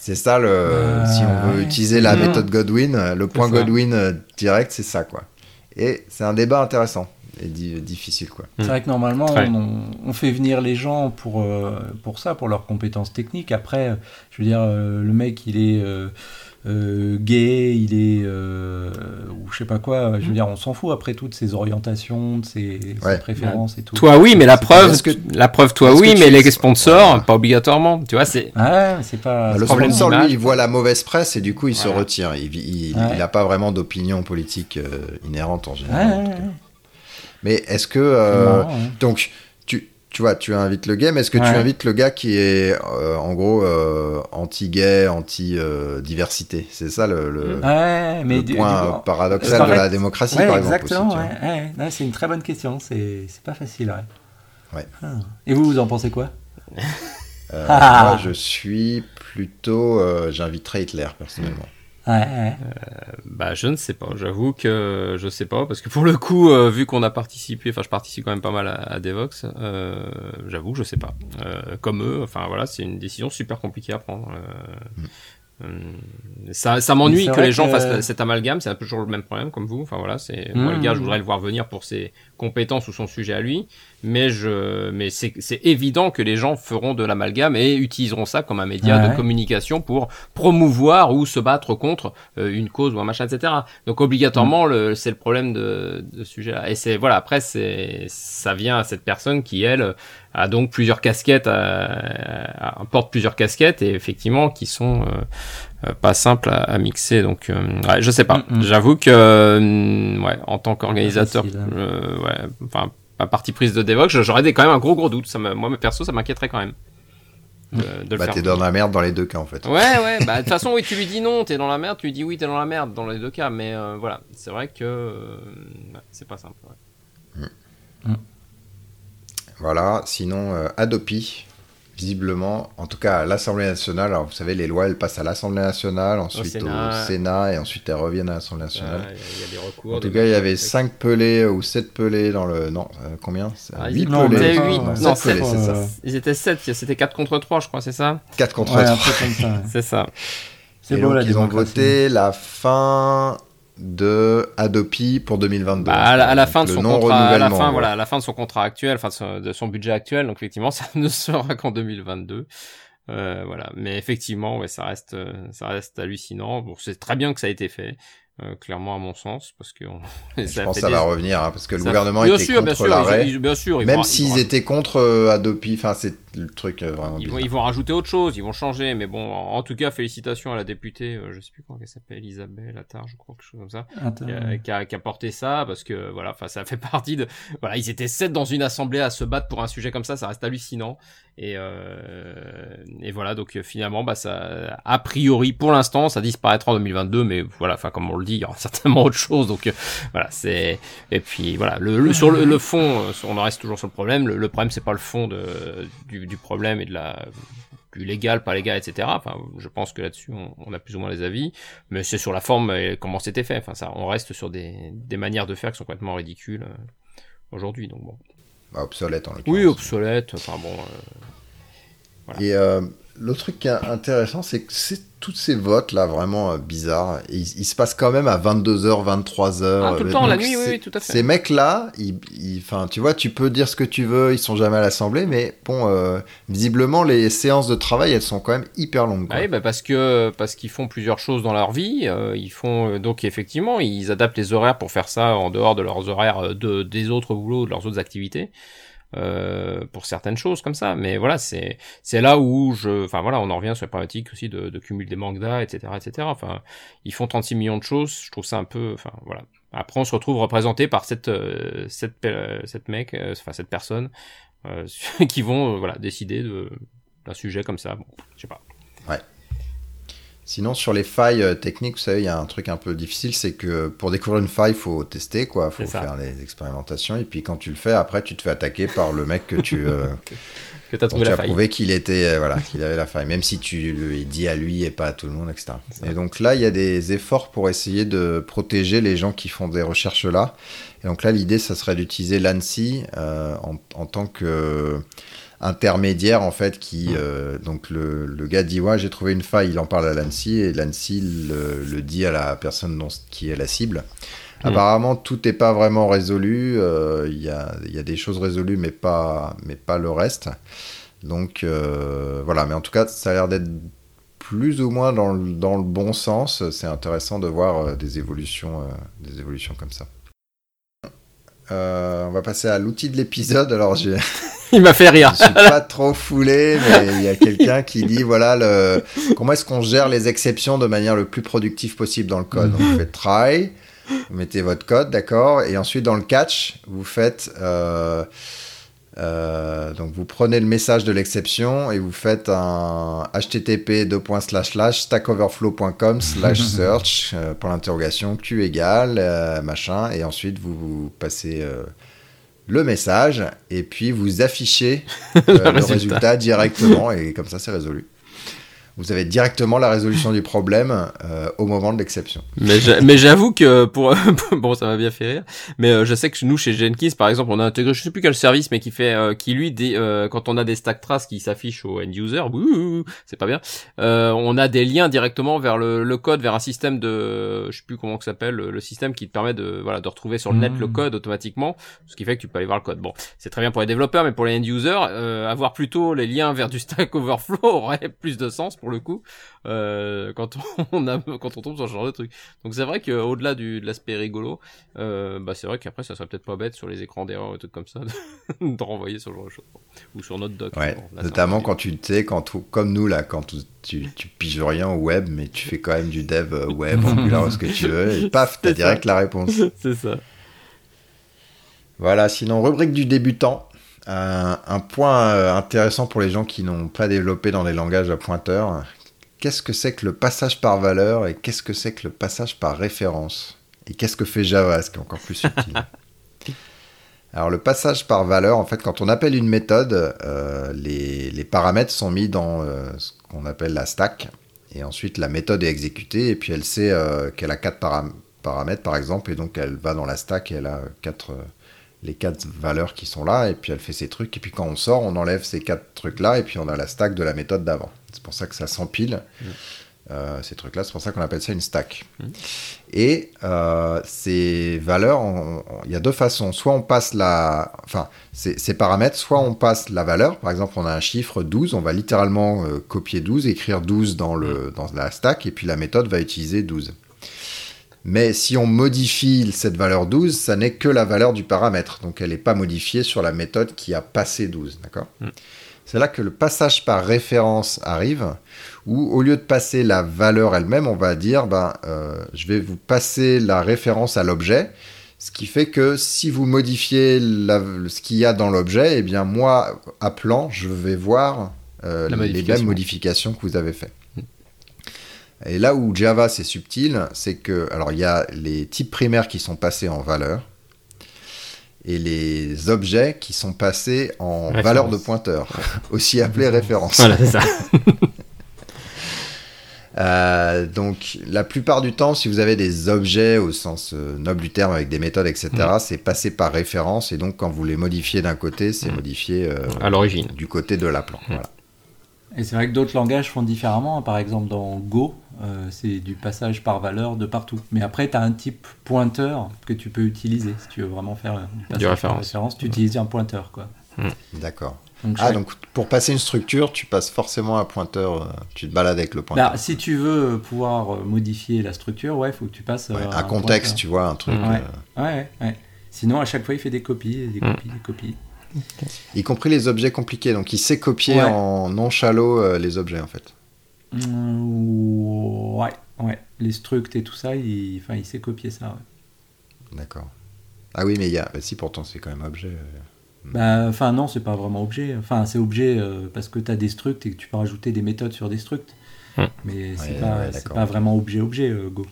c'est ça le euh, si on veut utiliser la méthode Godwin, le point Godwin euh, direct, c'est ça, quoi. Et c'est un débat intéressant et difficile, quoi. C'est vrai que normalement, on, fait venir les gens pour euh, pour ça, pour leurs compétences techniques. Après, je veux dire, le mec, il est euh, gay, il est euh, ou je sais pas quoi. Je veux dire, on s'en fout après tout de ses orientations, de ses, préférences et tout. Toi oui, mais la preuve, que, la preuve, toi oui, mais les sponsors, pas obligatoirement. Tu vois, c'est. c'est pas. Le sponsor lui, il voit la mauvaise presse et du coup, il se retire. Il, il, a pas vraiment d'opinion politique euh, inhérente en général. Mais est-ce que donc tu vois, tu invites le gay, mais est-ce que tu invites le gars qui est euh, en gros euh, anti-gay, anti-diversité C'est ça le, point paradoxal de la démocratie, par exemple. Exactement, c'est une très bonne question, c'est pas facile. Ah. Et vous, vous en pensez quoi? Euh, Moi, je suis plutôt. J'inviterais Hitler, personnellement. Euh, bah, je ne sais pas. J'avoue que je sais pas parce que pour le coup, euh, vu qu'on a participé, enfin, je participe quand même pas mal à, Devox. Euh, j'avoue que je sais pas. comme eux, enfin voilà, c'est une décision super compliquée à prendre. Mm. Ça, ça m'ennuie que les gens fassent cet amalgame. C'est un peu toujours le même problème comme vous. Enfin voilà, c'est moi le gars, je mm. voudrais le voir venir pour ses compétences ou son sujet à lui mais je mais c'est évident que les gens feront de l'amalgame et utiliseront ça comme un média de communication pour promouvoir ou se battre contre euh, une cause ou un machin etc donc obligatoirement le c'est le problème de, de ce sujet là et c'est voilà après c'est ça vient à cette personne qui elle a donc plusieurs casquettes à, porte plusieurs casquettes et effectivement qui sont euh, pas simples à, mixer. Donc euh, ouais, je sais pas. J'avoue que ouais en tant qu'organisateur hein. ouais enfin ma partie prise de Devox, j'aurais quand même un gros gros doute. Ça moi, perso, ça m'inquiéterait quand même. De, bah, t'es dans la merde dans les deux cas en fait. Ouais, ouais, bah de toute façon, oui, tu lui dis non, t'es dans la merde, tu lui dis oui, t'es dans la merde dans les deux cas, mais euh, voilà, c'est vrai que euh, c'est pas simple. Ouais. Voilà, sinon, euh, Adopi, visiblement, en tout cas à l'Assemblée nationale, alors vous savez, les lois, elles passent à l'Assemblée nationale, ensuite au Sénat, et ensuite elles reviennent à l'Assemblée nationale. Il y, a des recours. En tout cas, il y avait 5 pelés ou 7 pelés dans le. Non, euh, combien? 8 ah, pelés. 8, non, 7, c'est ça. Ils étaient 7, c'était 4 contre 3, je crois, c'est ça? 4 contre 3. c'est ça. C'est beau, donc, ils ont voté la fin de Adopi pour 2022. Bah, à, la, fin de son contrat, à la fin, voilà, à la fin de son contrat actuel, enfin de son, budget actuel, donc effectivement, ça ne sera qu'en 2022. Euh, voilà, mais effectivement, ouais, ça reste, ça reste hallucinant. Bon, c'est très bien que ça a été fait. Euh, clairement à mon sens parce que je pense que ça va revenir hein, parce que le gouvernement était contre l'arrêt. bien sûr même s'ils étaient contre euh, Adopi enfin c'est le truc euh, vraiment ils vont, ils vont, rajouter autre chose ils vont changer mais bon en tout cas félicitations à la députée je sais plus comment elle s'appelle Isabelle Attard je crois quelque chose comme ça qui a, qui, a, porté ça parce que voilà enfin ça fait partie de voilà ils étaient sept dans une assemblée à se battre pour un sujet comme ça ça reste hallucinant et, et voilà donc finalement bah ça a priori pour l'instant ça disparaîtra en 2022 mais voilà enfin comme on le il y aura certainement autre chose. Donc euh, voilà, c'est et puis voilà, le, sur le, fond, euh, on en reste toujours sur le problème. Le, problème, c'est pas le fond de, du, du, problème et de la du légal, pas légal, etc. Enfin, je pense que là-dessus, on, a plus ou moins les avis, mais c'est sur la forme et comment c'était fait. Enfin, ça, on reste sur des, des manières de faire qui sont complètement ridicules euh, aujourd'hui. Donc bon. Bah, obsolète en Oui, obsolète. Enfin bon. Et le truc qui est intéressant, c'est que c'est tous ces votes là vraiment euh, bizarres, ils, se passent quand même à 22h, 23h. Ah, tout le temps, la nuit, oui, tout à fait. Ces mecs là, ils, enfin, tu vois, tu peux dire ce que tu veux, ils sont jamais à l'Assemblée, mais bon, euh, visiblement les séances de travail, elles sont quand même hyper longues. Ah oui, bah parce que parce qu'ils font plusieurs choses dans leur vie, euh, ils font donc effectivement, ils adaptent les horaires pour faire ça en dehors de leurs horaires de des autres boulots, de leurs autres activités. Euh, pour certaines choses comme ça. Mais voilà, c'est c'est là où je, enfin voilà, on en revient sur la problématique aussi de, de cumul des mangas, etc., etc. Enfin, ils font 36 millions de choses. Je trouve ça un peu, enfin voilà. Après, on se retrouve représenté par cette euh, cette cette mec, euh, enfin cette personne, qui vont voilà décider de d'un sujet comme ça. Bon, je sais pas. Ouais. Sinon, sur les failles euh, techniques, vous savez, il y a un truc un peu difficile, c'est que pour découvrir une faille, il faut tester, quoi. Il faut faire des expérimentations. Et puis quand tu le fais, après, tu te fais attaquer par le mec que tu. Euh, que as trouvé la faille. prouvé qu'il était, euh, voilà, qu'il avait la faille, même si tu lui dis à lui et pas à tout le monde, etc. Et donc là, il y a des efforts pour essayer de protéger les gens qui font des recherches là. Et donc là, l'idée, ça serait d'utiliser l'ANSI en, en, tant que intermédiaire en fait qui euh, donc le, le gars dit ouais j'ai trouvé une faille il en parle à l'ANSI et l'ANSI le, le, dit à la personne dont, qui est la cible. Apparemment tout n'est pas vraiment résolu euh, il y, a, y, a, des choses résolues mais pas mais pas le reste. Donc euh, voilà mais en tout cas ça a l'air d'être plus ou moins dans le, dans le bon sens. C'est intéressant de voir des évolutions des évolutions comme ça. On va passer à l'outil de l'épisode. Alors j'ai Il m'a fait rire. Je suis pas trop foulé, mais il y a quelqu'un qui dit voilà le comment est-ce qu'on gère les exceptions de manière le plus productive possible dans le code? Donc, vous faites try, vous mettez votre code, d'accord, et ensuite dans le catch, vous faites euh, euh, donc vous prenez le message de l'exception et vous faites un http stackoverflow.com slash search euh, pour l'interrogation q égale machin et ensuite vous, vous passez le message et puis vous affichez euh, le, résultat directement et comme ça c'est résolu vous avez directement la résolution du problème euh, au moment de l'exception. Mais j'avoue que pour bon ça m'a bien fait rire, mais euh, je sais que nous chez Jenkins par exemple on a intégré je sais plus quel service mais qui fait euh, qui lui des, quand on a des stack traces qui s'affichent au end user, c'est pas bien, on a des liens directement vers le, le, code vers un système de je sais plus comment ça s'appelle le, système qui te permet de voilà de retrouver sur le net le mmh. code automatiquement, ce qui fait que tu peux aller voir le code. Bon c'est très bien pour les développeurs mais pour les end users avoir plutôt les liens vers du Stack Overflow aurait plus de sens pour le coup euh, quand on a quand on tombe sur ce genre de truc. Donc c'est vrai qu'au delà du de l'aspect rigolo, euh, bah c'est vrai qu'après ça serait peut-être pas bête sur les écrans d'erreur et trucs comme ça de, de renvoyer ce genre de choses ou sur notre doc. Ouais, notamment quand tu sais quand comme nous là quand tu, tu piges rien au web mais tu fais quand même du dev euh, web Angular ce que tu veux et paf t'as direct la réponse. c'est ça. Voilà, sinon rubrique du débutant. Un point intéressant pour les gens qui n'ont pas développé dans des langages à pointeur, qu'est-ce que c'est que le passage par valeur et qu'est-ce que c'est que le passage par référence? Et qu'est-ce que fait Java, ce qui est encore plus subtil? Alors le passage par valeur, en fait, quand on appelle une méthode, euh, les, paramètres sont mis dans euh, ce qu'on appelle la stack, et ensuite la méthode est exécutée, et puis elle sait euh, qu'elle a quatre paramètres, par exemple, et donc elle va dans la stack et elle a quatre, les quatre valeurs qui sont là, et puis elle fait ses trucs, et puis quand on sort, on enlève ces quatre trucs-là, et puis on a la stack de la méthode d'avant. C'est pour ça que ça s'empile. Mm. Euh, ces trucs-là, c'est pour ça qu'on appelle ça une stack. Mm. Et euh, ces valeurs, il y a deux façons. Soit on passe la, enfin, ces, paramètres, soit on passe la valeur. Par exemple, on a un chiffre 12, on va littéralement euh, copier 12, écrire 12 dans, le, mm. dans la stack, et puis la méthode va utiliser 12. Mais si on modifie cette valeur 12, ça n'est que la valeur du paramètre. Donc elle n'est pas modifiée sur la méthode qui a passé 12. D'accord mm. C'est là que le passage par référence arrive, où au lieu de passer la valeur elle-même, on va dire, ben, euh, je vais vous passer la référence à l'objet, ce qui fait que si vous modifiez ce qu'il y a dans l'objet, eh bien moi, appelant, je vais voir euh, les mêmes modifications que vous avez faites. Et là où Java c'est subtil, c'est que alors il y a les types primaires qui sont passés en valeur et les objets qui sont passés en valeur de pointeur, aussi appelé référence. Voilà, c'est ça. Euh, donc, la plupart du temps, si vous avez des objets au sens euh, noble du terme avec des méthodes, etc., mm. c'est passé par référence. Et donc, quand vous les modifiez d'un côté, c'est mm. modifié euh, à l'origine du côté de l'appelant. Mm. Voilà. Et c'est vrai que d'autres langages font différemment. Par exemple, dans Go, euh, c'est du passage par valeur de partout. Mais après, tu as un type pointeur que tu peux utiliser. Si tu veux vraiment faire du référence. tu utilises un pointeur. quoi. Hmm. D'accord. ah, donc pour passer une structure, tu passes forcément un pointeur, euh, tu te balades avec le pointeur. Bah, si tu veux pouvoir euh, modifier la structure, ouais, il faut que tu passes. un, contexte, tu vois, un truc. Ouais. ouais. ouais, Sinon, à chaque fois, il fait des copies, des hmm. copies, des copies. Y compris les objets compliqués. Donc il sait copier en non shallow les objets en fait. Mmh, ouais, ouais. Les structs et tout ça, il, enfin, il sait copier ça. D'accord. Ah oui, mais il y a. Bah, si, pourtant, c'est quand même objet. Euh, bah, enfin, non, c'est pas vraiment objet. Enfin, c'est objet euh, parce que tu as des structs et que tu peux rajouter des méthodes sur des structs. Hmm. Mais c'est pas, pas, vraiment objet-objet, euh, Go.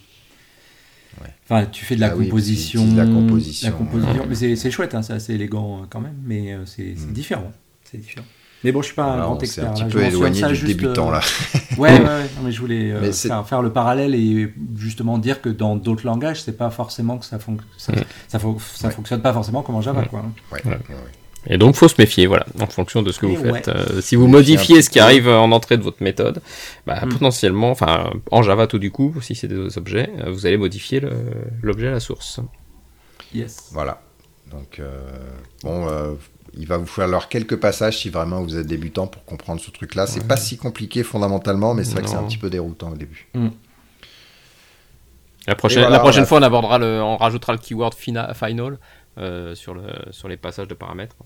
Enfin, tu fais de la, ah composition, de la composition. La composition. C'est chouette, hein, c'est assez élégant quand même, mais c'est hmm. différent. C'est différent. Mais bon, je suis pas un grand expert. C'est un petit peu éloigné du débutant là. Euh, ouais, ouais, mais je voulais euh, faire, le parallèle et justement dire que dans d'autres langages, c'est pas forcément que ça, ça, ça, fonctionne pas forcément comme en Java, quoi. Ouais. Et donc, faut se méfier, voilà, en fonction de ce que vous faites. Euh, si vous modifiez ce qui arrive en entrée de votre méthode, bah, mm. potentiellement, enfin, en Java tout du coup, si c'est des objets, vous allez modifier l'objet à la source. Yes. Voilà. Donc, bon, il va vous falloir quelques passages si vraiment vous êtes débutant pour comprendre ce truc-là. C'est pas si compliqué fondamentalement, mais c'est vrai que c'est un petit peu déroutant au début. Mm. La prochaine, la prochaine fois, on abordera le, on rajoutera le keyword final euh, sur, le, sur les passages de paramètres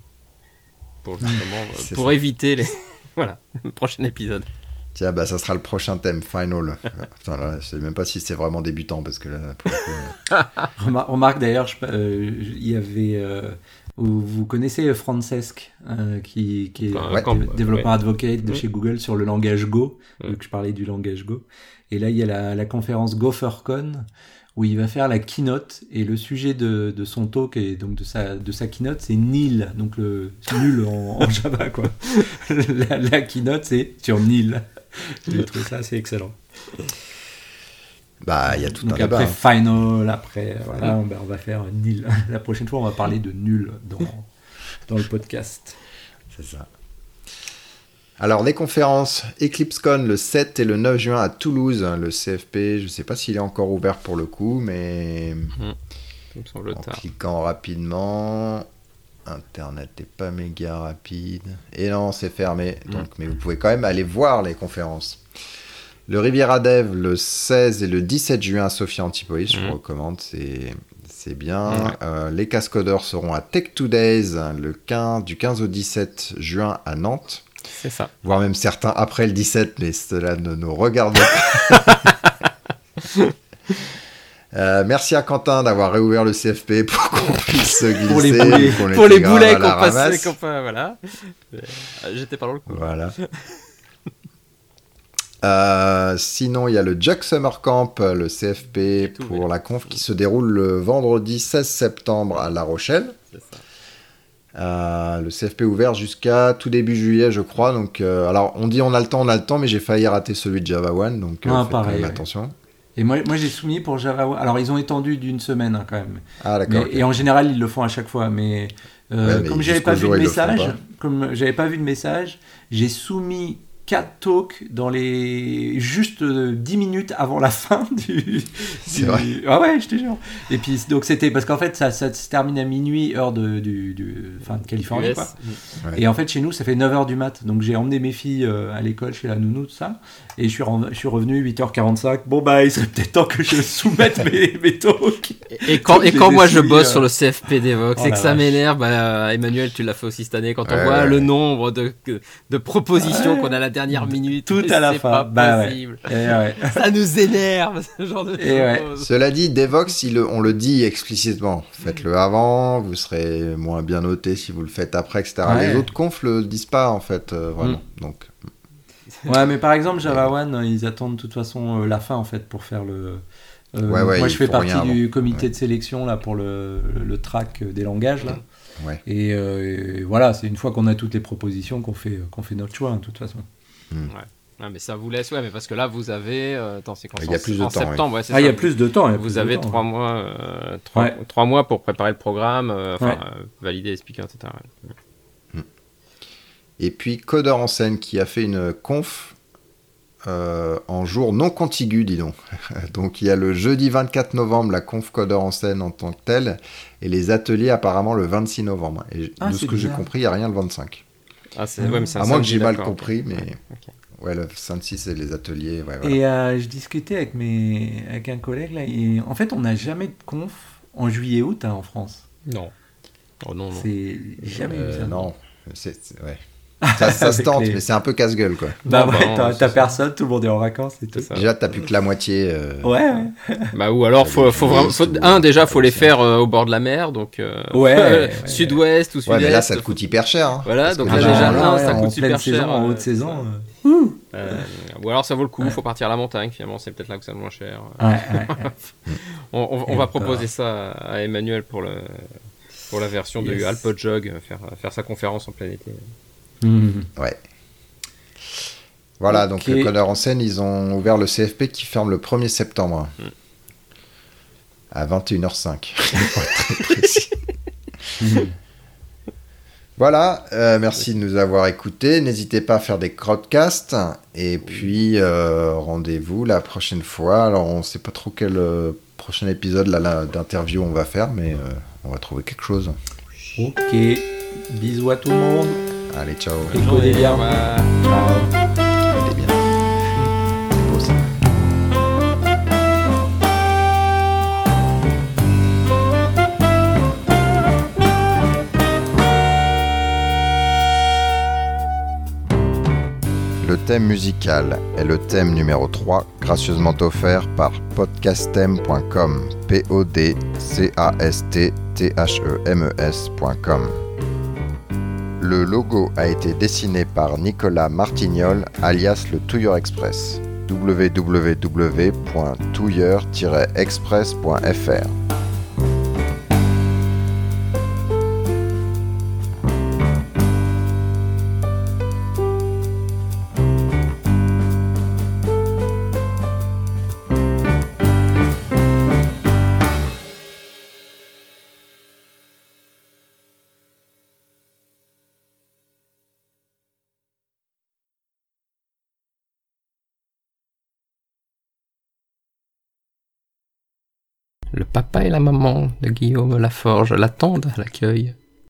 pour, euh, pour éviter les. voilà, le prochain épisode. Tiens, bah, ça sera le prochain thème, Final. Putain, là, je sais même pas si c'est vraiment débutant parce que là. Euh, remarque d'ailleurs, il y avait vous connaissez Francesc, euh, qui, est développeur advocate de chez Google sur le langage Go, vu que je parlais du langage Go. Et là, il y a la, la, conférence GopherCon, où il va faire la keynote, et le sujet de, de son talk, et donc de sa, de sa keynote, c'est nil, donc le nul en, Java, quoi. la, la keynote, c'est sur nil. J'ai trouvé ça assez excellent. Bah, il y a tout Donc un après final, après, voilà, on, va faire nil. La prochaine fois, on va parler de nul dans, dans le podcast. C'est ça. Alors, les conférences EclipseCon le 7 et le 9 juin à Toulouse. Le CFP, je ne sais pas s'il est encore ouvert pour le coup, mais. Mmh. en cliquant rapidement. Internet n'est pas méga rapide. Et non, c'est fermé. Mmh. Donc, mais vous pouvez quand même aller voir les conférences. Le Riviera Dev le 16 et le 17 juin à Sophia Antipolis, je vous mhm. recommande, c'est bien. Euh, les cascodeurs seront à Tech 2 Days le 15, du 15 au 17 juin à Nantes. C'est ça. Voire même certains après le 17, mais cela ne nous regarde pas. Euh, merci à Quentin d'avoir réouvert le CFP pour qu'on puisse se glisser. Pour les boulets, pour les boulets qu'on passait. Voilà. Euh, j'étais pas dans le coup. Voilà. Euh, sinon, il y a le Jack Summer Camp, le CFP pour la conf qui se déroule le vendredi 16 septembre à La Rochelle. Euh, le CFP ouvert jusqu'à tout début juillet, je crois. Donc, euh, alors on dit on a le temps, on a le temps, mais j'ai failli rater celui de Java One, donc ah, pareil, attention. Et moi, moi j'ai soumis pour Java One. Alors ils ont étendu d'une semaine hein, quand même. Ah d'accord. Et en général ils le font à chaque fois, mais, comme j'avais pas vu de message, comme j'avais pas vu de message, j'ai soumis quatre talks dans les juste 10 euh, minutes avant la fin du. C'est vrai. Ah ouais, je te jure. Et puis donc c'était parce qu'en fait ça, ça, se termine à minuit heure de du, du fin de Californie quoi. Et en fait chez nous ça fait 9h du mat. Donc j'ai emmené mes filles euh, à l'école chez la nounou tout ça et je suis, je suis revenu 8h45. Bon bah il serait peut-être temps que je soumette mes, mes talks. Et, quand et quand moi je bosse euh. sur le CFP d'Evox oh et que ça m'énerve, bah, Emmanuel tu l'as fait aussi cette année quand on voit le nombre de de propositions qu'on a la dernière minute. Tout à la fin. Bah possible. Ça nous énerve, ce genre de choses. Cela dit, Devox, on le dit explicitement. Faites-le avant, vous serez moins bien noté si vous le faites après, etc. Les autres confs le disent pas, en fait, euh, vraiment. Mm. Donc. Ouais, mais par exemple, Java One, ils attendent de toute façon euh, la fin, en fait, pour faire le. Euh, moi, je fais partie du comité de sélection là pour le, le, track des langages là. Et, voilà, c'est une fois qu'on a toutes les propositions qu'on fait, qu'on fait notre choix, hein, de toute façon. Hmm. Ouais. mais ça vous laisse, ouais, mais parce que là, vous avez, euh, c'est il y a plus de en temps, septembre, ouais, ah, il y a plus de temps. vous avez trois mois, euh, trois, mois pour préparer le programme, euh, enfin, valider les speakers, etc. Et puis Codeur en scène qui a fait une conf en jour non contigu, dis donc. donc il y a le jeudi 24 novembre la conf Codeur en scène en tant que telle, et les ateliers apparemment le 26 novembre. Et ah, de ce que j'ai compris, il n'y a rien le 25. Ah, c'est... Ouais, à moins que j'ai mal compris, mais ouais, le 26 c'est les ateliers. Ouais, Et euh, je discutais avec, mes... avec un collègue là, et en fait on n'a jamais de conf en juillet-août hein, en France. Non. Oh, non, non. C'est jamais euh, Non, c'est, ouais. Ça, se tente, mais c'est un peu casse-gueule, quoi. Bah, ouais, t'as, personne, tout le monde est en vacances et tout. Déjà, t'as plus que la moitié. Euh, ouais, ouais. Bah, ou alors, faut, faut vraiment. un, déjà, faut les faire euh, au bord de la mer, donc. Euh, ouais. sud-ouest ou sud-est. Ouais, mais là, ça te coûte hyper cher. Hein, voilà, donc là, déjà, là, ça coûte super cher. en haute saison. ou alors, ça vaut le coup, faut partir à la montagne, finalement, c'est peut-être là que ça moins cher. Ouais, on, on va proposer ça à Emmanuel pour, le, pour la version de Alpojog, faire, faire sa conférence en plein été. Mhm. Ouais. Voilà, donc le codeur en scène, ils ont ouvert le CFP qui ferme le 1er septembre. Mm. À 21h05. Voilà, euh, merci de nous avoir écoutés. N'hésitez pas à faire des crowdcasts. Et puis, euh, rendez-vous la prochaine fois. Alors, on ne sait pas trop quel euh, prochain épisode d'interview on va faire, mais on va trouver quelque chose. Ok, bisous à tout le monde. Allez, ciao. Écoutez bien. Ciao. Allez bien. C'est beau ça. Le thème musical est le thème numéro 3, gracieusement offert par podcastem.com. P-O-D-C-A-S-T-T-H-E-M-E-S.com. Le logo a été dessiné par Nicolas Martignol, alias le Touilleur Express. www.touilleur-express.fr Le papa et la maman de Guillaume Laforge l'attendent à l'accueil.